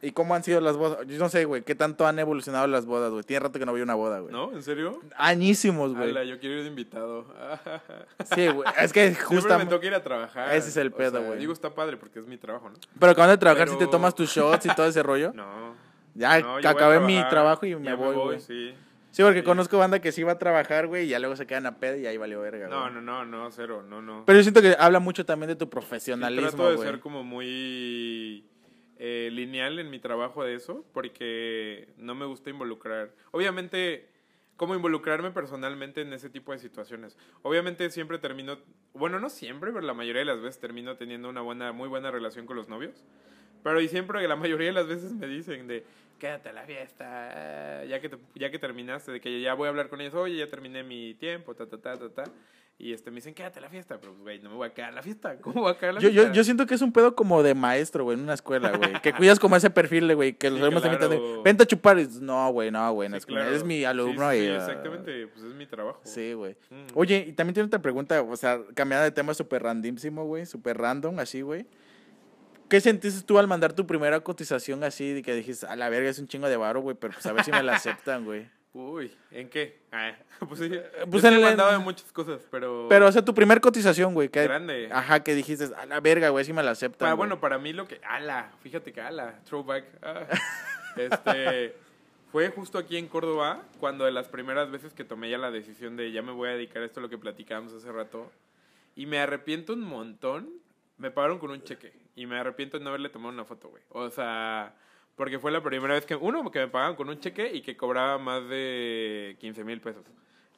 ¿Y cómo han sido las bodas? Yo no sé, güey, qué tanto han evolucionado las bodas, güey. Tiene rato que no voy a una boda, güey. ¿No? ¿En serio? Añísimos, güey. Yo quiero ir de invitado. Sí, güey. Es que Siempre me toca ir a trabajar. Ese es el O pedo, sea, güey. Digo, está padre porque es mi trabajo, ¿no? Pero cuando de trabajar, si te tomas tus shots y todo ese rollo. No. Ya no, yo acabé mi trabajo y ya me voy, güey. Sí. Sí, porque Sí. conozco banda que sí va a trabajar, güey, y ya luego se quedan a pedo y ahí valió verga, No, güey. no, no, no, cero, no, no. Pero yo siento que habla mucho también de tu profesionalismo, trato de güey. ser como muy eh, lineal en mi trabajo de eso, porque no me gusta involucrar. Obviamente, como involucrarme personalmente en ese tipo de situaciones. Obviamente siempre termino, bueno, no siempre, pero la mayoría de las veces termino teniendo una buena, muy buena relación con los novios. Pero y siempre, la mayoría de las veces me dicen de, quédate a la fiesta, ah, ya que, te- ya que terminaste, de que ya voy a hablar con ellos, oye, ya terminé mi tiempo, ta, ta, ta, ta, ta. Y este, me dicen, quédate a la fiesta, pero, pues, güey, no me voy a quedar a la fiesta. ¿Cómo voy a quedar a la Yo, fiesta? yo, yo siento que es un pedo como de maestro, güey, en una escuela, güey. Que cuidas como ese perfil, güey, que los Sí, alumnos te claro. invitan de, vente a chupar. Y no, güey, no, güey, Sí, claro. Eres mi alumno Sí, y... sí, exactamente, pues es mi trabajo. Sí, güey. Mm. Oye, y también tiene otra pregunta, o sea, cambiada de tema súper randísimo, güey, súper random, así, güey. ¿Qué sentiste tú al mandar tu primera cotización así, de que dijiste, a la verga, es un chingo de varo, güey, pero pues a ver si me la aceptan, güey? Uy, ¿en qué? Ah, pues sí. pues en he la- mandado de muchas cosas, pero... Pero, o sea, tu primer cotización, güey, que... Grande. Ajá, que dijiste, a la verga, güey, si me la aceptan, güey. bueno, para mí lo que... Ala, fíjate que ala, throwback. ah. este... Fue justo aquí en Córdoba, cuando de las primeras veces que tomé ya la decisión de ya me voy a dedicar a esto, lo que platicábamos hace rato. Y me arrepiento un montón. Me pagaron con un cheque. Y me arrepiento de no haberle tomado una foto, güey. O sea, porque fue la primera vez que... Uno, que me pagaban con un cheque y que cobraba más de 15 mil pesos.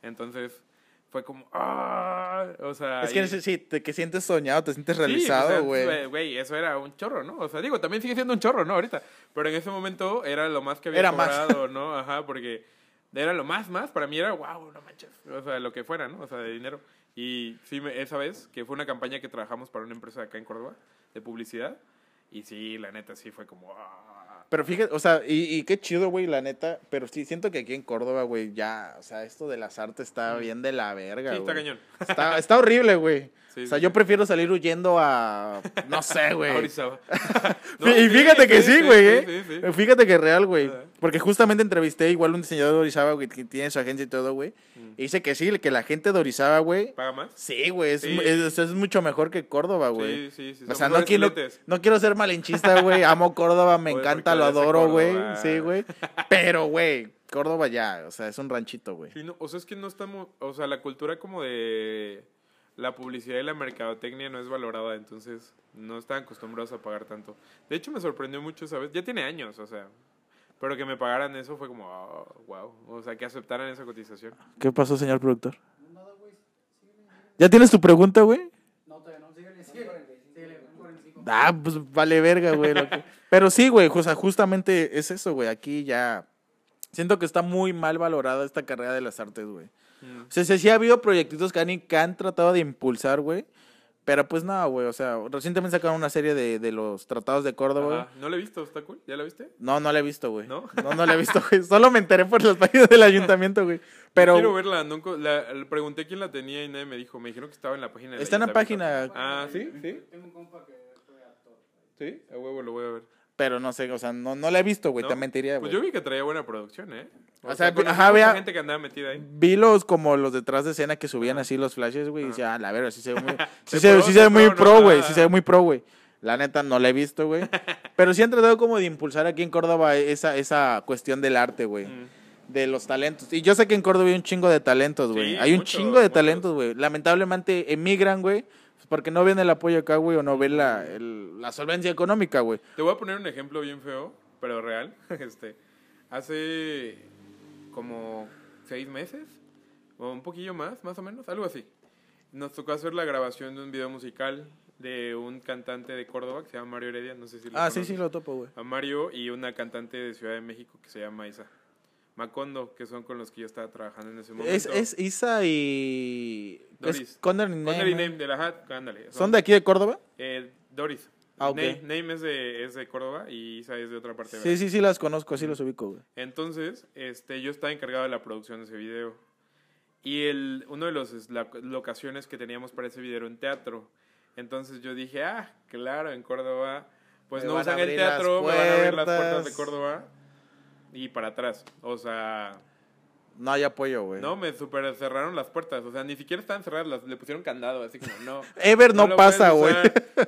Entonces, fue como... ¡ah! O sea... Es que y- sí, te, que sientes soñado, te sientes Sí, o realizado, güey. pues, Güey, eso era un chorro, ¿no? O sea, digo, también sigue siendo un chorro, ¿no? Ahorita. Pero en ese momento era lo más que había Era más. cobrado, ¿no? Ajá, porque era lo más, más. Para mí era, wow, no manches. O sea, lo que fuera, ¿no? O sea, de dinero. Y sí, esa vez, que fue una campaña que trabajamos para una empresa acá en Córdoba, de publicidad. Y sí, la neta, sí fue como... ah. Pero fíjate, o sea, y, y qué chido, güey, la neta. Pero sí, siento que aquí en Córdoba, güey, ya, o sea, esto de las artes está bien de la verga, Sí, está güey. cañón. Está, está horrible, güey. Sí, o sea, sí, yo prefiero salir huyendo a, no sé, güey. Orizaba. y fíjate que sí, güey, ¿eh? Sí, sí, sí. Fíjate que real, güey. Porque justamente entrevisté igual un diseñador de Orizaba, güey, que tiene su agencia y todo, güey. Y dice que sí, que la gente de Orizaba, güey. ¿Paga más? Sí, güey, es, es, es mucho mejor que Córdoba, güey. Sí, sí, sí. O sea, no quiero, no quiero ser malinchista, güey. Amo Córdoba, me Oye, encanta, lo adoro, güey. Sí, güey. Pero, güey, Córdoba ya, o sea, es un ranchito, güey. No, o sea, es que no estamos, o sea, la cultura como de la publicidad y la mercadotecnia no es valorada, entonces no están acostumbrados a pagar tanto. De hecho, me sorprendió mucho, ¿sabes? Ya tiene años, o sea, pero que me pagaran eso fue como, wow, o sea, que aceptaran esa cotización. ¿Qué pasó, señor productor? ¿Ya tienes tu pregunta, güey? No, todavía no. Síguele, síguele. Síguele, por encima. Ah, pues vale verga, güey. lo que- Pero sí, güey, o sea, justamente es eso, güey. Aquí ya. Siento que está muy mal valorada esta carrera de las artes, güey. Mm. O sea, sí, sí ha habido proyectitos que han, que han tratado de impulsar, güey. Pero pues nada, güey. O sea, recientemente sacaron una serie de, de los tratados de Córdoba. Ajá. ¿No lo he visto? ¿Está cool? ¿Ya la viste? No, no la he visto, güey. ¿No? No, no la he visto, güey. Solo me enteré por las páginas del ayuntamiento, güey. Pero Quiero verla, nunca, la, le pregunté quién la tenía y nadie me dijo, me dijeron que estaba en la página del está en la página, Ah, ¿sí? ¿Sí? Tengo un compa que fue actor. ¿Sí? A huevo lo voy a ver. Pero no sé, o sea, no, no la he visto, güey. ¿No? Te mentiría, Pues güey. yo vi que traía buena producción, ¿eh? O sea, conocí ajá, vea- gente que andaba metida ahí. Vi los como los detrás de escena que subían así los flashes, güey, y decía, ah, la verga, sí se ve muy, sí Se sí se ve muy pro, güey, sí se ve muy pro, güey. La neta no la he visto, güey. Pero sí han tratado como de impulsar aquí en Córdoba esa, esa cuestión del arte, güey. Mm. De los talentos. Y yo sé que en Córdoba hay un chingo de talentos, güey. Sí, hay un chingo de talentos, güey. Lamentablemente emigran, güey. Pues, Porque no ven el apoyo acá, güey, o no ven la, el- la solvencia económica, güey. Te voy a poner un ejemplo bien feo, pero real. Este, hace como seis meses, o un poquillo más, más o menos, algo así. Nos tocó hacer la grabación de un video musical de un cantante de Córdoba que se llama Mario Heredia, no sé si lo Ah, sí, sí, lo topo, güey. A Mario y una cantante de Ciudad de México que se llama Isa. Macondo, que son con los que yo estaba trabajando en ese momento. Es, es Isa y... Doris. Es Conner y Conner Name, y ¿no? Name de la Hat, ándale. ¿Son de aquí de Córdoba? Eh, Doris. Ah, ok. Name, Name es, de, es de Córdoba y Isa es de otra parte de Sí, sí, sí las conozco, sí los ubico, güey. Entonces, este, yo estaba encargado de la producción de ese video. Y el, uno de los es, la- locaciones que teníamos para ese video era un teatro. Entonces yo dije, ah, claro, en Córdoba, pues Me no usan el las teatro, me van a abrir las puertas de. Córdoba y para atrás. O sea, No hay apoyo, güey. no, me super cerraron las puertas. O sea, ni siquiera estaban cerradas, las, le pusieron candado, así como, no. Ever no, pasa, güey.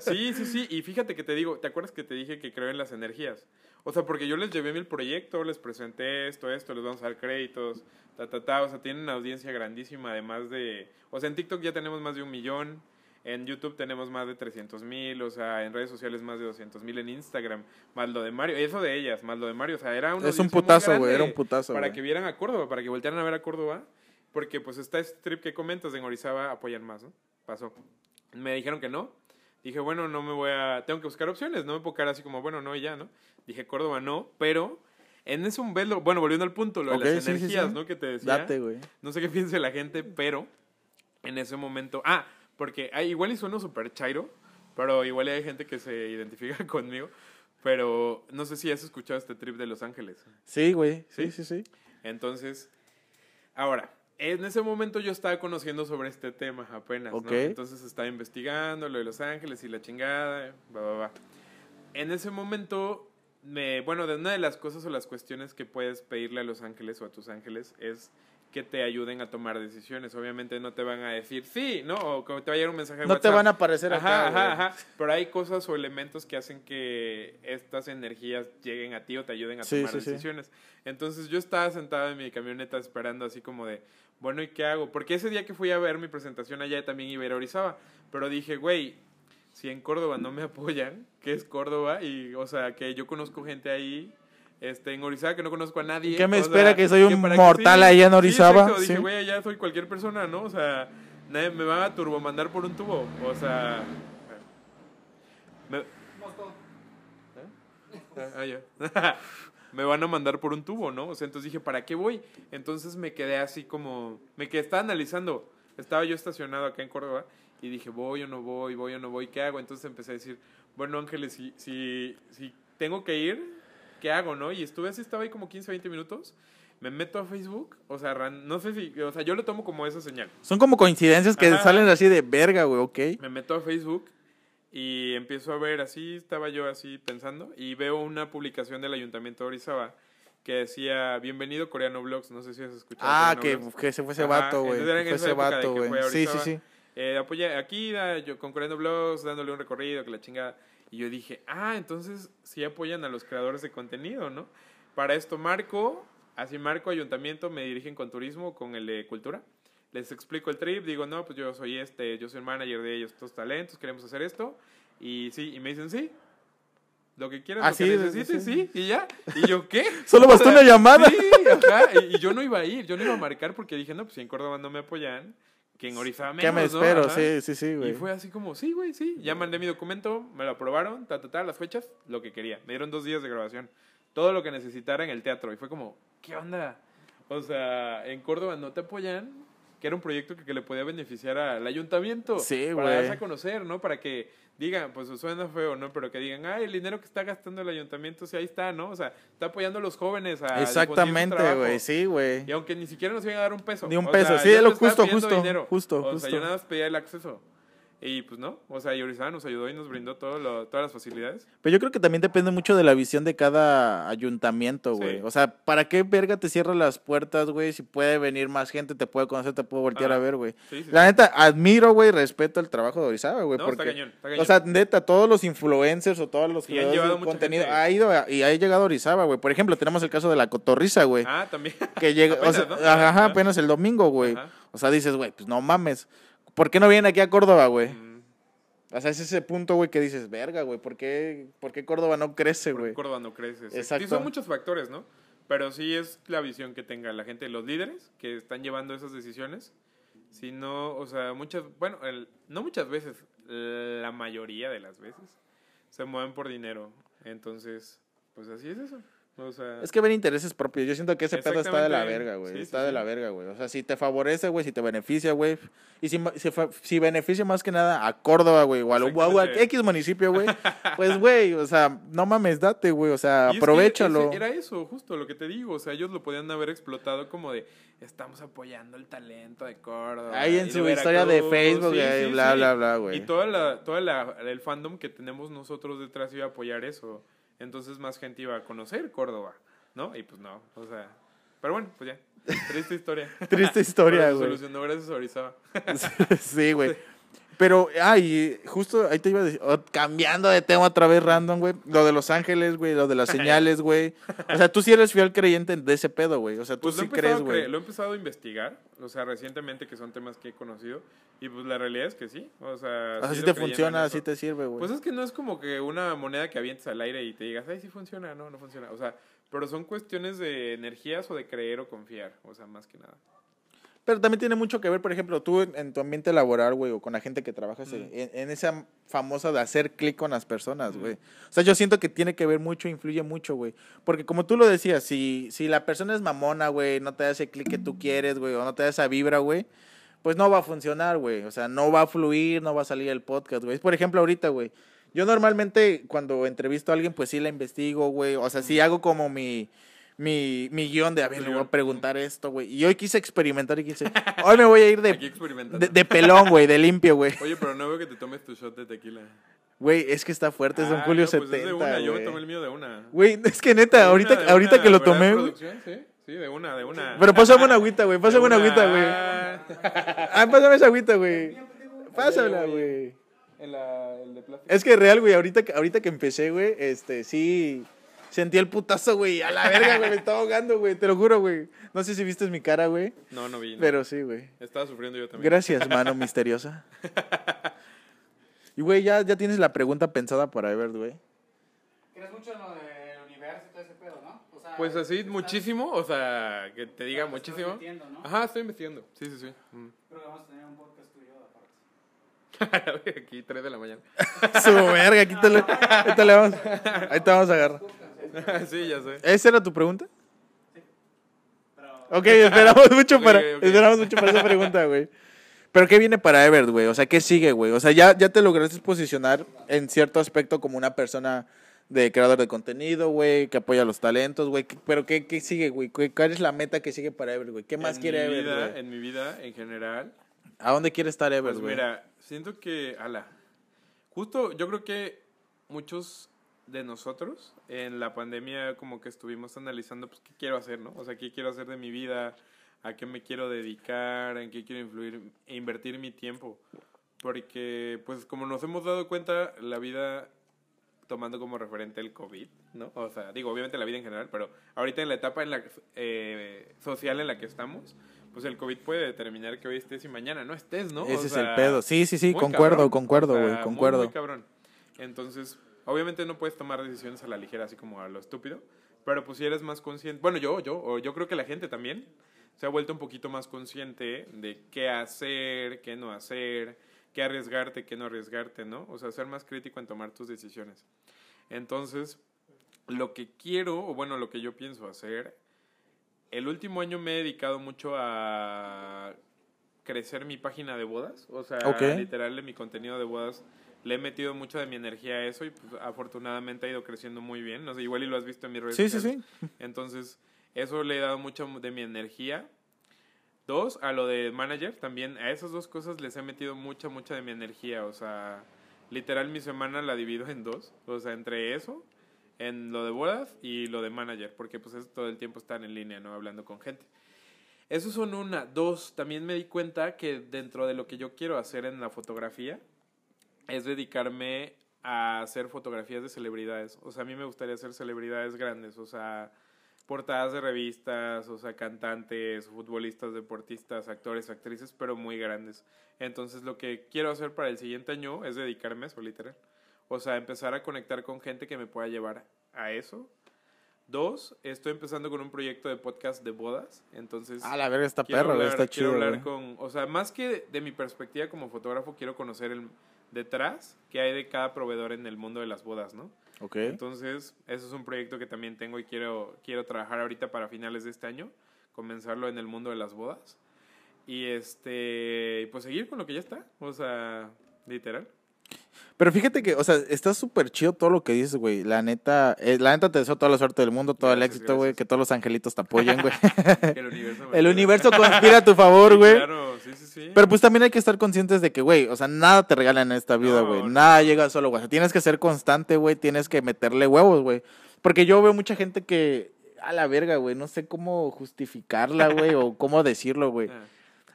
Sí, sí, sí. Y fíjate que te digo, ¿te acuerdas que te dije que creo en las energías? O sea, porque yo les llevé mi proyecto, les presenté esto, esto, les vamos a dar créditos, ta, ta, ta. O sea, tienen una audiencia grandísima, además de... O sea, en TikTok ya tenemos más de un millón, en YouTube tenemos más de 300 mil, o sea, en redes sociales más de 200 mil, en Instagram, más lo de Mario, eso de ellas, más lo de Mario, o sea, era una Es un putazo, güey, era un putazo, Para güey. que vieran a Córdoba, para que voltearan a ver a Córdoba, porque pues está este trip que comentas de en Orizaba apoyan más, ¿no? Pasó. Me dijeron que no. Dije, bueno, no me voy a... Tengo que buscar opciones, no me puedo quedar así como, bueno, no y ya, ¿no? Dije, Córdoba no, pero en ese un velo... Bueno, volviendo al punto, lo de las sí, sí, energías, sí. ¿no? Que te decía. Date, güey. No sé qué piense la gente, pero en ese momento... Ah, porque ah, igual y sueno súper chairo, pero igual hay gente que se identifica conmigo. Pero no sé si has escuchado este trip de Los Ángeles. Sí, güey. Sí, ¿Sí? sí, sí. Entonces, ahora, en ese momento yo estaba conociendo sobre este tema apenas, ¿no? Ok. Entonces estaba investigando lo de Los Ángeles y la chingada, va, va, va. En ese momento, me, bueno, de una de las cosas o las cuestiones que puedes pedirle a Los Ángeles o a tus ángeles es que te ayuden a tomar decisiones. Obviamente no te van a decir sí, ¿no? O que te va a llegar un mensaje de No te van a aparecer acá, Ajá, güey. ajá, ajá. Pero hay cosas o elementos que hacen que estas energías lleguen a ti o te ayuden a Sí, tomar sí, sí. decisiones. Entonces yo estaba sentado en mi camioneta esperando así como de, bueno, ¿y qué hago? Porque ese día que fui a ver mi presentación allá también iba a ir a Orizaba. Pero dije, güey, si en Córdoba no me apoyan, que es Córdoba? Y, o sea, que yo conozco gente ahí. Este, en Orizaba que no conozco a nadie. ¿Qué me o espera sea, que soy un mortal allá en sí, Orizaba? exacto. Dije, Sí. güey, allá soy cualquier persona, ¿no? O sea, nadie me van a turbomandar por un tubo. O sea... me- todos. Ah, ya. me van a mandar por un tubo, ¿no? O sea, entonces dije, ¿para qué voy? Entonces me quedé así como, me quedé, estaba analizando, estaba yo estacionado acá en Córdoba Y dije, voy o no voy, voy o no voy, ¿qué hago? Entonces empecé a decir, bueno, Ángeles, si, si, si tengo que ir, ¿qué hago, no? Y estuve así, estaba ahí como 15, 20 minutos. Me meto a Facebook, o sea, ran- no sé si, o sea, yo lo tomo como esa señal. Son como coincidencias que Ajá. salen así de verga, güey, ok. Me meto a Facebook y empiezo a ver así, estaba yo así pensando, y veo una publicación del Ayuntamiento de Orizaba que decía, bienvenido Coreano Vlogs, no sé si has escuchado. Ah, que, que se fue ese vato, güey. Fue ese vato, güey. Sí, sí, sí. Eh, apoya aquí, da, yo con Coreano Vlogs, dándole un recorrido, que la chingada. Y yo dije, ah, entonces sí apoyan a los creadores de contenido, ¿no? Para esto marco, así marco ayuntamiento, me dirigen con turismo, con el de cultura. Les explico el trip, digo, no, pues yo soy este, yo soy el manager de ellos, estos talentos, queremos hacer esto. Y sí, y me dicen, sí, lo que quieras, Ah, lo que necesites, sí. sí, y ya. Y yo, ¿qué? Solo bastó una llamada. Sí, ajá, y, y yo no iba a ir, yo no iba a marcar porque dije, no, pues si en Córdoba no me apoyan, que en Orizaba menos, ¿Qué me ¿no? espero? Sí, sí, sí, Y güey. fue así como, sí, güey, sí. Ya mandé mi documento, me lo aprobaron, ta, ta, ta, las fechas, lo que quería. Me dieron dos días de grabación. Todo lo que necesitara en el teatro. Y fue como, ¿qué onda? O sea, en Córdoba no te apoyan, que era un proyecto que, que le podía beneficiar al ayuntamiento. Sí, Para güey. darse a conocer, ¿no? Para que digan, pues suena feo, ¿no? Pero que digan, ay, el dinero que está gastando el ayuntamiento, sí, ahí está, ¿no? O sea, está apoyando a los jóvenes a Exactamente, güey. Sí, güey. Y aunque ni siquiera nos iban a dar un peso. Ni un O peso, sea, sí, yo lo justo, justo, dinero. justo, O sea, justo. yo nada más pedía el acceso. Y pues no, o sea, y Orizaba nos ayudó y nos brindó todo lo- todas las facilidades. Pero yo creo que también depende mucho de la visión de cada ayuntamiento, Sí. güey. O sea, ¿para qué verga te cierran las puertas, güey? Si puede venir más gente, te puede conocer, te puede voltear a ver, güey. Sí, sí, La neta, admiro, güey, respeto el trabajo de Orizaba, güey. No, porque, está cañón, está cañón. O sea, neta, todos los influencers o todos los Y han llevado mucha contenido gente. ha ido a- y ha llegado a Orizaba, güey. Por ejemplo, tenemos el caso de la cotorriza, güey. ah, también. que llega, o sea, ¿no? ajá, apenas el domingo, güey. O sea, dices, güey, pues no mames. ¿Por qué no vienen aquí a Córdoba, güey? Mm, O sea, es ese punto, güey, que dices, verga, güey, ¿por qué, ¿por qué Córdoba no crece, güey? Córdoba no crece. Exacto. Sí, son muchos factores, ¿no? Pero sí es la visión que tenga la gente, los líderes que están llevando esas decisiones. Si no, o sea, muchas, bueno, el- no muchas veces, la mayoría de las veces se mueven por dinero. Entonces, pues así es eso. O sea, Es que ven intereses propios. Yo siento que ese pedo está de la verga, güey. Sí, está sí, de sí. la verga, güey. O sea, si te favorece, güey, si te beneficia, güey. Y si, si, beneficia más que nada a Córdoba, güey, o a, lo- a. X municipio, güey. pues, güey, o sea, no mames, date, güey. O sea, Y es que aprovechalo. era eso, justo lo que te digo. O sea, ellos lo podían haber explotado como de estamos apoyando el talento de Córdoba. Ahí en y de su historia de Veracruz". Facebook, sí, bla, bla, bla, güey. Y toda la, toda la, el fandom que tenemos nosotros detrás iba a apoyar eso. Entonces más gente iba a conocer Córdoba, ¿no? Y pues no, o sea. Pero bueno, pues ya. Triste historia. Triste historia, güey. solucionó gracias a Orizaba. sí, güey. Pero, ay, justo ahí te iba a decir, oh, cambiando de tema otra vez random, güey. Lo de Los Ángeles, güey, lo de las señales, güey. O sea, tú sí eres fiel creyente de ese pedo, güey. O sea, tú Pues sí crees, güey. lo he empezado a investigar, o sea, recientemente que son temas que he conocido. Y pues la realidad es que sí. O sea, sea, sí te funciona, eso. sí te sirve, güey. Pues es que no es como que una moneda que avientes al aire y te digas, ay, sí funciona, no, no funciona. O sea, pero son cuestiones de energías o de creer o confiar, o sea, más que nada. Pero también tiene mucho que ver, por ejemplo, tú en, en tu ambiente laboral, güey, o con la gente que trabajas, en, en esa famosa de hacer clic con las personas, güey. O sea, yo siento que tiene que ver mucho, influye mucho, güey. Porque como tú lo decías, si, si la persona es mamona, güey, no te da ese clic que tú quieres, güey, o no te da esa vibra, güey, pues no va a funcionar, güey. O sea, no va a fluir, no va a salir el podcast, güey. Por ejemplo, ahorita, güey. Yo normalmente cuando entrevisto a alguien, pues sí la investigo, güey. O sea, sí hago como mi, mi, mi guion de, a ver, le voy a preguntar esto, güey. Y hoy quise experimentar y quise, hoy me voy a ir de, de, de pelón, güey, de limpio, güey. Oye, pero no veo que te tomes tu shot de tequila. Güey, es que está fuerte, es Don Ah, Julio no, pues 70, es de una, yo me tomé el mío de una. Güey, es que neta, ahorita, una, ahorita que lo ¿verdad, tomé, producción? Sí, sí, de una, de una. Pero pásame una agüita, güey, pásame una agüita, güey. Ah, pásame esa agüita, güey. Pásamela, güey. El, la- el de plástico. Es que real, güey, ahorita, ahorita que empecé, güey, este, sí, sentí el putazo, güey, a la verga, güey, me estaba ahogando, güey, te lo juro, güey. No sé si viste mi cara, güey, No, no vi. no. pero sí, güey. Estaba sufriendo yo también. Gracias, mano misteriosa. Y, güey, ya, ya tienes la pregunta pensada para Ebert, güey. ¿Crees mucho en lo del universo y todo ese pedo, no? O sea, Pues así, muchísimo, o sea, que te diga muchísimo. metiendo, ¿no? Ajá, estoy investigando. Sí, sí, sí. Mm. Creo que vamos a tener un podcast tuyo aparte. Aquí, 3 de la mañana. Su verga, aquí te, le- ahí te le vamos, ahí te vamos a agarrar. sí, ya sé. ¿Esa era tu pregunta? Pero Ok, esperamos mucho Ok, para, ok. esperamos mucho para esa pregunta, güey. Pero ¿qué viene para Everett, güey? O sea, ¿qué sigue, güey? O sea, ya, ya te lograste posicionar en cierto aspecto como una persona de creador de contenido, güey, que apoya los talentos, güey. ¿Qué- Pero ¿qué, qué sigue, güey? ¿Cuál es la meta que sigue para Everett, güey? ¿Qué más En quiere mi Everett, vida, güey? En mi vida, en general, ¿A dónde quiere estar Everett, Pues güey? mira, siento que, ala, justo yo creo que muchos de nosotros en la pandemia como que estuvimos analizando, pues, qué quiero hacer, ¿no? O sea, qué quiero hacer de mi vida, a qué me quiero dedicar, en qué quiero influir e invertir mi tiempo. Porque, pues, como nos hemos dado cuenta, la vida tomando como referente el COVID, ¿no? O sea, digo, obviamente la vida en general, pero ahorita en la etapa en la, eh, social en la que estamos, pues el COVID puede determinar que hoy estés y mañana no estés, ¿no? O Ese es el pedo. Sí, sí, sí, concuerdo, cabrón. concuerdo, O sea, güey, muy, concuerdo. Muy, cabrón. Entonces, obviamente no puedes tomar decisiones a la ligera, así como a lo estúpido, pero pues si eres más consciente, bueno, yo, yo, o yo creo que la gente también se ha vuelto un poquito más consciente de qué hacer, qué no hacer, qué arriesgarte, qué no arriesgarte, ¿no? O sea, ser más crítico en tomar tus decisiones. Entonces, lo que quiero, o bueno, lo que yo pienso hacer, el último año me he dedicado mucho a crecer mi página de bodas, o sea, Ok. literal, mi contenido de bodas le he metido mucho de mi energía a eso y pues, afortunadamente ha ido creciendo muy bien, no sé, igual y lo has visto en mis redes Sí, sí, sociales. sí. Entonces, eso le he dado mucho de mi energía. Dos, a lo de manager, también a esas dos cosas les he metido mucha, mucha de mi energía. O sea, literal mi semana la divido en dos. O sea, entre eso, en lo de bodas y lo de manager, porque pues es todo el tiempo estar en línea, ¿no? Hablando con gente. Esos son una. Dos, también me di cuenta que dentro de lo que yo quiero hacer en la fotografía es dedicarme a hacer fotografías de celebridades. O sea, a mí me gustaría hacer celebridades grandes, o sea, portadas de revistas, o sea, cantantes, futbolistas, deportistas, actores, actrices, pero muy grandes. Entonces, lo que quiero hacer para el siguiente año es dedicarme a eso, literal. O sea, empezar a conectar con gente que me pueda llevar a eso. Dos, estoy empezando con un proyecto de podcast de bodas. Entonces, Ah, la verga, está quiero perro, hablar, está quiero chido, hablar güey. con, o sea, más que de mi perspectiva como fotógrafo, quiero conocer el detrás que hay de cada proveedor en el mundo de las bodas, ¿no? Ok. Entonces, eso es un proyecto que también tengo y quiero, quiero trabajar ahorita para finales de este año, comenzarlo en el mundo de las bodas. Y este, pues seguir con lo que ya está, o sea, literal. Pero fíjate que, o sea, está súper chido todo lo que dices, güey. La neta, eh, la neta te deseo toda la suerte del mundo, todo el éxito, güey. Que todos los angelitos te apoyen, güey. El universo, el universo conspira a tu favor, güey. Claro, sí, sí. Pero pues también hay que estar conscientes de que, güey, o sea, nada te regalan en esta vida, güey. no. Nada llega solo, güey. O sea, tienes que ser constante, güey. Tienes que meterle huevos, güey. Porque yo veo mucha gente que, a la verga, güey, no sé cómo justificarla, güey, o cómo decirlo, güey. Ah,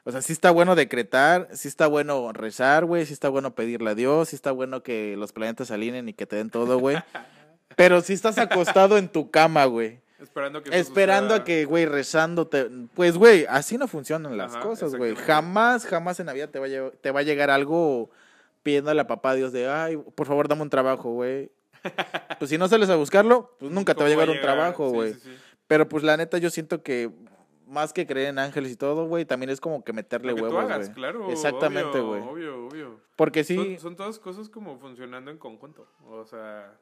O sea, sí está bueno decretar, sí está bueno rezar, güey, sí está bueno pedirle a Dios, sí está bueno que los planetas se alineen y que te den todo, güey. Pero si estás acostado en tu cama, güey, esperando que esperando a que, güey, rezándote, pues, güey, así no funcionan las Ajá, cosas, güey. Jamás, jamás en la vida te va, a lle- te va a llegar algo pidiéndole a papá Dios de, ay, por favor, dame un trabajo, güey. Pues si no sales a buscarlo, pues nunca te va a ¿Cómo llegar un trabajo, güey. sí, sí. Pero pues la neta yo siento que más que creer en ángeles y todo, güey, también es como que meterle que huevos, güey. claro. Exactamente, obvio, güey. Obvio, obvio. Porque sí, Son, son todas cosas como funcionando en conjunto. O sea,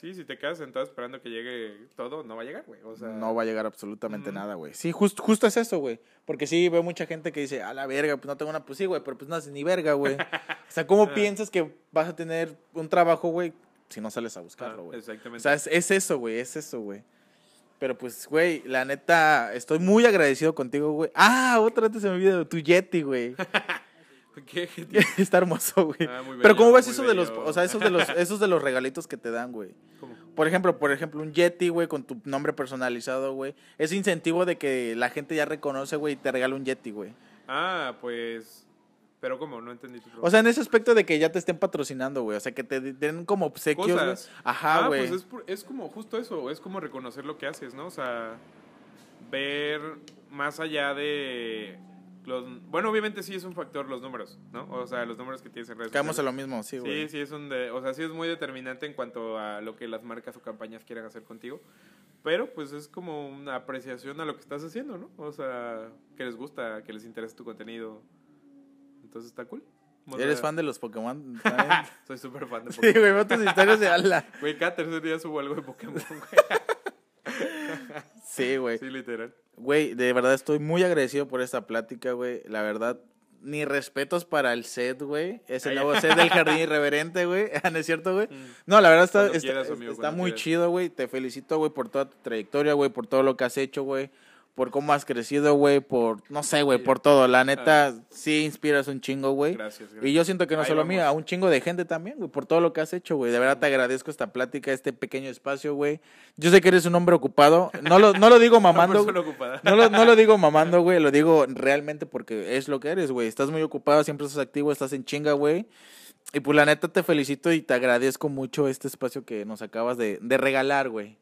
sí, si te quedas sentado esperando que llegue todo, no va a llegar, güey. O sea, no va a llegar absolutamente nada, güey. Sí, just- justo es eso, güey. Porque sí veo mucha gente que dice, a la verga, pues no tengo una, pues sí, güey, pero pues no haces ni verga, güey. o sea, ¿cómo Ah. piensas que vas a tener un trabajo, güey, si no sales a Ah, buscarlo, güey? exactamente. O sea, es, es eso, güey, es eso, güey. Pero pues, güey, la neta, estoy muy agradecido contigo, güey. Ah, otra vez se me olvidó, tu Yeti, güey. ¿Qué? Está hermoso, güey. Ah, muy Pero ¿cómo ves eso de los, o sea, esos de los, esos de los regalitos que te dan, güey? ¿Cómo? Por ejemplo, por ejemplo, un Yeti, güey, con tu nombre personalizado, güey. Es incentivo de que la gente ya reconoce, güey, y te regala un Yeti, güey. Ah, pues. Pero ¿cómo? No entendí tu. O sea, en ese aspecto de que ya te estén patrocinando, güey. O sea, que te den como obsequios. Cosas. Ajá, ah, güey. pues es, es como justo eso, es como reconocer lo que haces, ¿no? O sea, ver más allá de los... Bueno, obviamente sí es un factor los números, ¿no? O sea, los números que tienes en redes en sociales. lo mismo, sí, güey. Sí, sí es un de, o sea, sí es muy determinante en cuanto a lo que las marcas o campañas quieran hacer contigo. Pero pues es como una apreciación a lo que estás haciendo, ¿no? O sea, que les gusta, que les interesa tu contenido. Entonces está cool. ¿Eres fan de los Pokémon? Soy súper fan de sí, Pokémon. güey, veo tus historias de ala. Güey, cada tercer día subo algo de Pokémon, güey. Sí, güey. Sí, literal. Güey, de verdad estoy muy agradecido por esta plática, güey. La verdad, ni respetos para el set, güey. Es el nuevo set del Jardín Irreverente, güey. ¿No es cierto, güey? No, la verdad está, Cuando está, quieras, amigo, está cuando muy quieras. chido, güey. Te felicito, güey, por toda tu trayectoria, güey, por todo lo que has hecho, güey. Por cómo has crecido, güey, por, no sé, güey, por todo. La neta, sí inspiras un chingo, güey. Gracias, gracias. Y yo siento que no Ahí solo a mí, vamos. a un chingo de gente también, güey, por todo lo que has hecho, güey. De verdad te agradezco esta plática, este pequeño espacio, güey. Yo sé que eres un hombre ocupado. No lo, no lo digo mamando. ocupada. No lo, no lo digo mamando, güey, lo digo realmente porque es lo que eres, güey. Estás muy ocupado, siempre estás activo, estás en chinga, güey. Y pues la neta te felicito y te agradezco mucho este espacio que nos acabas de, de regalar, güey.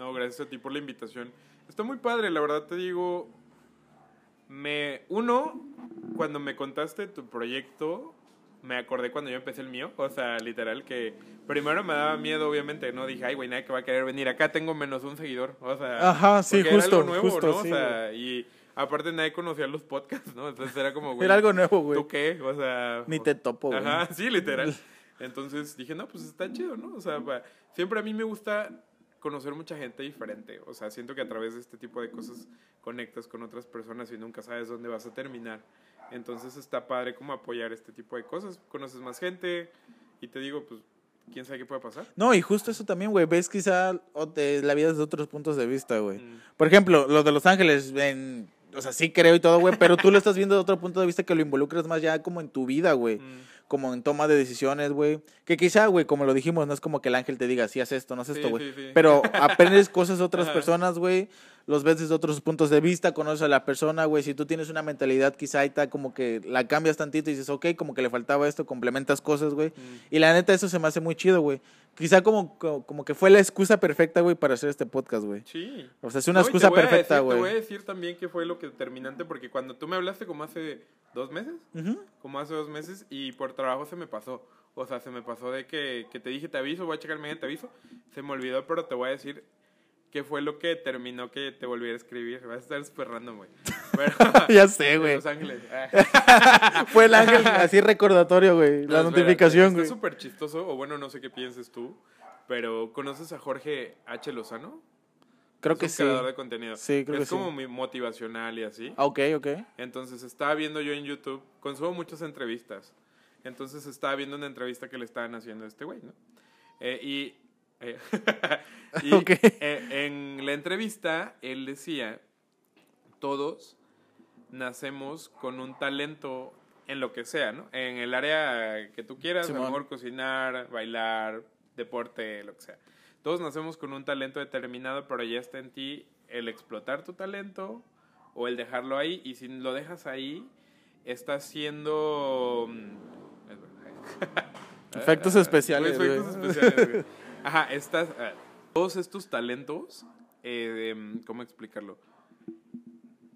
No, gracias a ti por la invitación. Está muy padre, la verdad te digo. Me. Uno, cuando me contaste tu proyecto, me acordé cuando yo empecé el mío. O sea, literal que. Primero me daba miedo, obviamente, ¿no? Dije, ay, güey, nadie que va a querer venir. Acá tengo menos un seguidor. O sea. Ajá, sí, porque era justo, algo nuevo, justo, ¿no? sí, O sea, y aparte nadie conocía los podcasts, ¿no? Entonces era como, güey. Era algo nuevo, güey. ¿Tú qué? O sea. Ni te topo, güey. Ajá, sí, literal. Entonces dije, no, pues está chido, ¿no? O sea, va- siempre a mí me gusta conocer mucha gente diferente. O sea, siento que a través de este tipo de cosas conectas con otras personas y nunca sabes dónde vas a terminar. Entonces está padre como apoyar este tipo de cosas. Conoces más gente y te digo, pues, quién sabe qué puede pasar. No, y justo eso también, güey. Ves quizá la vida desde otros puntos de vista, güey. Mm. Por ejemplo, lo de Los Ángeles, en, o sea, sí creo y todo, güey, pero tú lo estás viendo de otro punto de vista que lo involucras más ya como en tu vida, güey. Mm. Como en toma de decisiones, güey. Que quizá, güey, como lo dijimos, no es como que el ángel te diga, sí, haz esto, no haz esto, güey. sí, sí. Pero aprendes cosas de otras personas, güey. Los ves desde otros puntos de vista, conoces a la persona, güey. Si tú tienes una mentalidad, quizá ahí está como que la cambias tantito y dices, ok, como que le faltaba esto, complementas cosas, güey. Mm. Y la neta, eso se me hace muy chido, güey. Quizá como, como, como que fue la excusa perfecta, güey, para hacer este podcast, güey. Sí. O sea, es una No, excusa perfecta, decir- Te voy a güey. decir también que fue lo que determinante, porque cuando tú me hablaste como hace dos meses, como hace dos meses y por trabajo se me pasó. O sea, se me pasó de que, que te dije te aviso, voy a checar mañana te aviso. Se me olvidó, pero te voy a decir qué fue lo que determinó que te volviera a escribir. Vas a estar súper random, güey. Ya sé, güey. Los Ángeles. Ah. Fue el ángel así recordatorio, güey. La notificación, Está güey. súper chistoso, o bueno, no sé qué pienses tú, pero ¿conoces a Jorge H. Lozano? Creo Es que un sí. creador de contenido. Sí, creo es que sí. como muy motivacional y así. Ah, Ok, ok. Entonces estaba viendo yo en YouTube, consumo muchas entrevistas. Entonces estaba viendo una entrevista que le estaban haciendo a este güey, ¿no? Eh, y eh, y, eh, en la entrevista él decía, todos nacemos con un talento en lo que sea, ¿no? En el área que tú quieras, a lo Simón. mejor cocinar, bailar, deporte, lo que sea. Todos nacemos con un talento determinado, pero ya está en ti el explotar tu talento o el dejarlo ahí. Y si lo dejas ahí, estás siendo... mm. Efectos Ah, especiales, efectos especiales. Ajá, estás... ah, todos estos talentos, eh, em, ¿cómo explicarlo?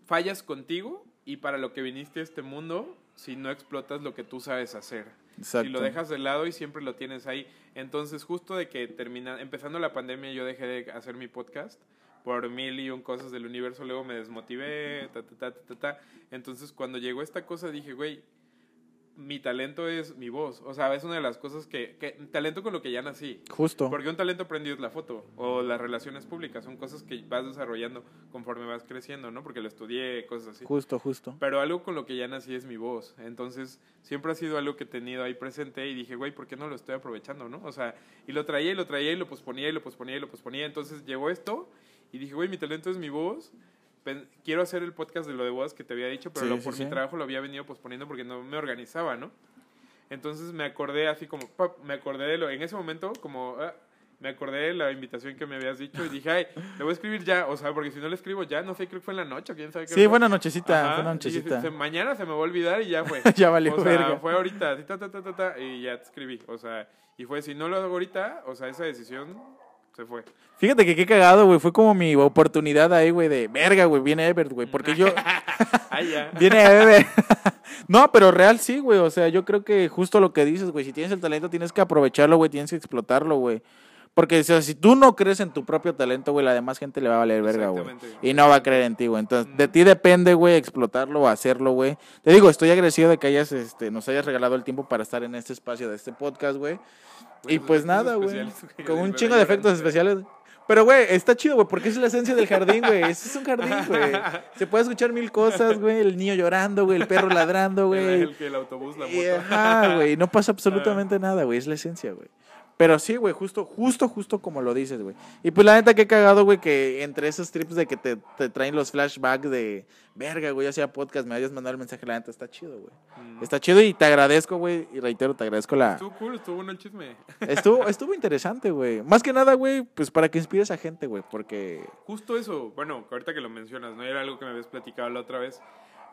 Fallas contigo y para lo que viniste a este mundo si no explotas lo que tú sabes hacer. Exacto. Si lo dejas de lado y siempre lo tienes ahí. Entonces, justo de que termina, empezando la pandemia, yo dejé de hacer mi podcast por mil y un cosas del universo. Luego me desmotivé, ta, ta, ta, ta, ta. Entonces, cuando llegó esta cosa, dije, güey, mi talento es mi voz. O sea, es una de las cosas que, que talento con lo que ya nací. Justo. Porque un talento aprendido es la foto o las relaciones públicas. Son cosas que vas desarrollando conforme vas creciendo, ¿no? Porque lo estudié, cosas así. Justo, justo. Pero algo con lo que ya nací es mi voz. Entonces, siempre ha sido algo que he tenido ahí presente y dije, güey, ¿por qué no lo estoy aprovechando, no? O sea, y lo traía y lo traía y lo posponía y lo posponía y lo posponía. Entonces, llegó esto y dije, güey, mi talento es mi voz. Quiero hacer el podcast de lo de bodas que te había dicho, pero Sí, lo- sí, por sí. mi trabajo lo había venido posponiendo porque no me organizaba, ¿no? Entonces me acordé así como, pap, me acordé de lo, en ese momento como, ah, me acordé de la invitación que me habías dicho y dije, ay, le voy a escribir ya, o sea, porque si no le escribo ya, no sé, creo que fue en la noche, o quién sabe qué Sí, buena nochecita, Ajá, dije, nochecita. se- mañana se me va a olvidar y ya fue. Ya valió o sea, verga. fue ahorita, así, ta, ta, ta, ta, ta, y ya te escribí, o sea, y fue, si no lo hago ahorita, o sea, esa decisión se fue. Fíjate que qué cagado, güey. Fue como mi oportunidad ahí, güey, de verga, güey. Viene Ebert, güey. Porque yo. Viene Ebert. no, pero real sí, güey. O sea, yo creo que justo lo que dices, güey. Si tienes el talento, tienes que aprovecharlo, güey. Tienes que explotarlo, güey. Porque o sea, si tú no crees en tu propio talento, güey, la demás gente le va a valer verga, güey. Y no va a creer en ti, güey. Entonces, de ti depende, güey, explotarlo o hacerlo, güey. Te digo, estoy agradecido de que hayas, este, nos hayas regalado el tiempo para estar en este espacio de este podcast, güey. Y Buenos pues nada, güey. Con un chingo de efectos especiales. Pero, güey, está chido, güey, porque es la esencia del jardín, güey. Ese es un jardín, güey. Se puede escuchar mil cosas, güey. El niño llorando, güey. El perro ladrando, güey. El, que el autobús, la moto. Y, ajá, güey. No pasa absolutamente nada, güey. Es la esencia, güey. Pero sí, güey, justo, justo, justo como lo dices, güey. Y pues la neta que he cagado, güey, que entre esos trips de que te, te traen los flashbacks de verga, güey, hacía podcast, me hayas mandado el mensaje, la neta está chido, güey. Mm. Está chido y te agradezco, güey, y reitero, te agradezco la... Estuvo cool, estuvo bueno el chisme. Estuvo, estuvo interesante, güey. Más que nada, güey, pues para que inspires a gente, güey, porque... Justo eso, bueno, ahorita que lo mencionas, ¿no? Era algo que me habías platicado la otra vez.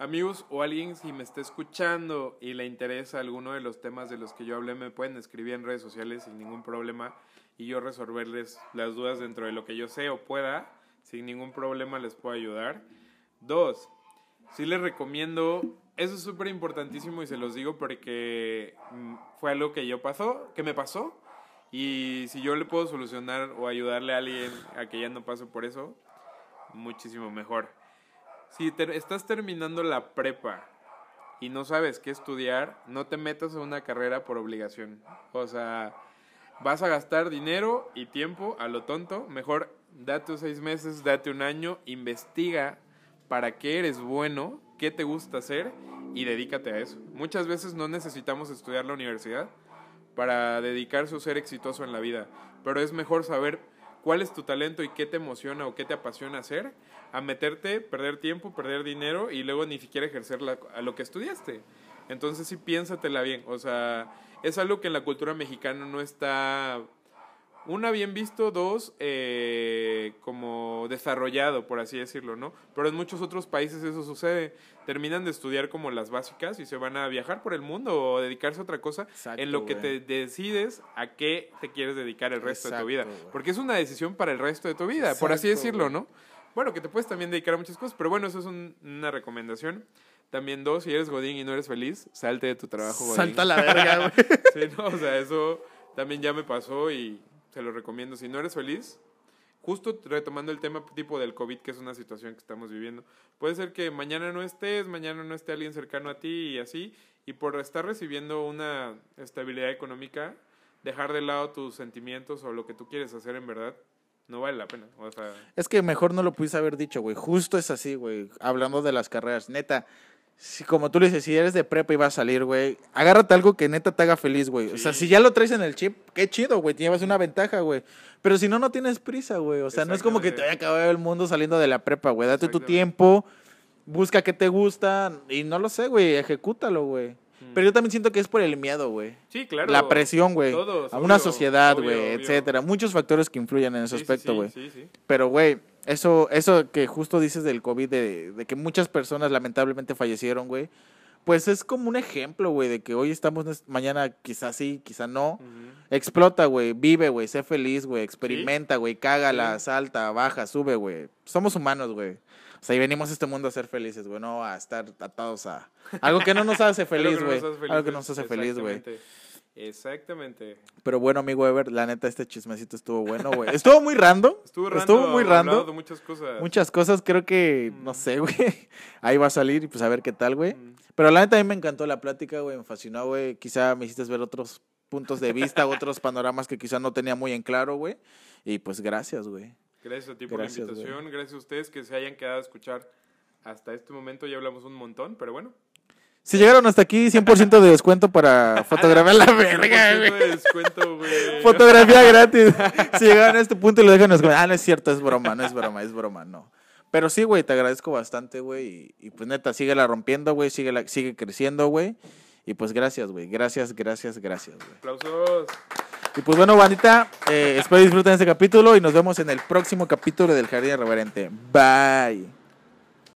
Amigos o alguien si me está escuchando y le interesa alguno de los temas de los que yo hablé, me pueden escribir en redes sociales sin ningún problema y yo resolverles las dudas dentro de lo que yo sé o pueda. Sin ningún problema les puedo ayudar. Dos, sí les recomiendo, eso es súper importantísimo y se los digo porque mm, fue algo que yo pasó, que me pasó. Y si yo le puedo solucionar o ayudarle a alguien a que ya no pase por eso, muchísimo mejor. Si ter- estás terminando la prepa y no sabes qué estudiar, no te metas a una carrera por obligación. O sea, vas a gastar dinero y tiempo a lo tonto. Mejor date seis meses, date un año, investiga para qué eres bueno, qué te gusta hacer y dedícate a eso. Muchas veces no necesitamos estudiar la universidad para dedicarse o ser exitoso en la vida, pero es mejor saber cuál es tu talento y qué te emociona o qué te apasiona hacer, a meterte, perder tiempo, perder dinero y luego ni siquiera ejercer la- a lo que estudiaste. Entonces sí piénsatela bien, o sea, es algo que en la cultura mexicana no está, una, bien visto, dos, eh, como desarrollado, por así decirlo, ¿no? Pero en muchos otros países eso sucede. Terminan de estudiar como las básicas y se van a viajar por el mundo o dedicarse a otra cosa Exacto, en lo que te decides a qué te quieres dedicar el resto de tu vida. Porque es una decisión para el resto de tu vida, por así decirlo. ¿no? Bueno, que te puedes también dedicar a muchas cosas, pero bueno, eso es un- una recomendación. También dos, si eres Godín y no eres feliz, salte de tu trabajo, Godín. Salta la verga, güey. Sí, no, o sea, eso también ya me pasó y se lo recomiendo. Si no eres feliz, justo retomando el tema tipo del COVID, que es una situación que estamos viviendo, puede ser que mañana no estés, mañana no esté alguien cercano a ti y así, y por estar recibiendo una estabilidad económica, dejar de lado tus sentimientos o lo que tú quieres hacer en verdad, no vale la pena. O sea, Es que mejor no lo pudiste haber dicho, güey. Justo es así, güey. Hablando de las carreras, neta. Si, como tú le dices, si eres de prepa y vas a salir, güey, agárrate algo que neta te haga feliz, güey. O sea, si ya lo traes en el chip, qué chido, güey. Llevas una ventaja, güey. Pero si no, no tienes prisa, güey. O sea, no es como que te vaya a acabar el mundo saliendo de la prepa, güey. Date tu tiempo, busca qué te gusta y no lo sé, güey. Ejecútalo, güey. Pero yo también siento que es por el miedo, güey. sí, claro. La presión, güey. Todos, A una obvio, sociedad, güey, etcétera. Muchos factores que influyen en ese Sí, aspecto, sí, güey. Sí, sí. Pero, güey, eso, eso que justo dices del COVID, de, de que muchas personas lamentablemente fallecieron, güey, pues es como un ejemplo, güey, de que hoy estamos, mañana quizás sí, quizá no. Explota, güey, vive, güey, sé feliz, güey, experimenta, güey, cágala, Sí. salta, baja, sube, güey. Somos humanos, güey. O sea, y venimos a este mundo a ser felices, güey, no a estar atados a algo que no nos hace feliz, güey. Algo que felices, nos hace feliz, güey. Exactamente. Pero bueno, amigo Ever, la neta, este chismecito estuvo bueno, güey. Estuvo muy random. Estuvo, rando, Estuvo muy random. de muchas cosas. Muchas cosas, creo que, Mm. no sé, güey. Ahí va a salir y pues a ver qué tal, güey. Mm. Pero la neta a mí me encantó la plática, güey. Me fascinó, güey. Quizá me hiciste ver otros puntos de vista, otros panoramas que quizá no tenía muy en claro, güey. Y pues gracias, güey. Gracias a ti por Gracias, la invitación. Gracias a ustedes que se hayan quedado a escuchar hasta este momento. Ya hablamos un montón, pero bueno. Si llegaron hasta aquí, 100% de descuento para fotografiar la verga, 100% güey. de descuento, güey. Fotografía gratis. Si llegaron a este punto y lo dejan, ah, no es cierto, es broma, no es broma, es broma, no. Pero sí, güey, te agradezco bastante, güey. Y, y, pues neta, síguela rompiendo, güey, sigue, sigue creciendo, güey. Y pues gracias, güey. Gracias, gracias, gracias, güey. Aplausos. Y pues bueno, bandita, eh, espero disfruten este capítulo y nos vemos en el próximo capítulo del Jardín Irreverente. Bye.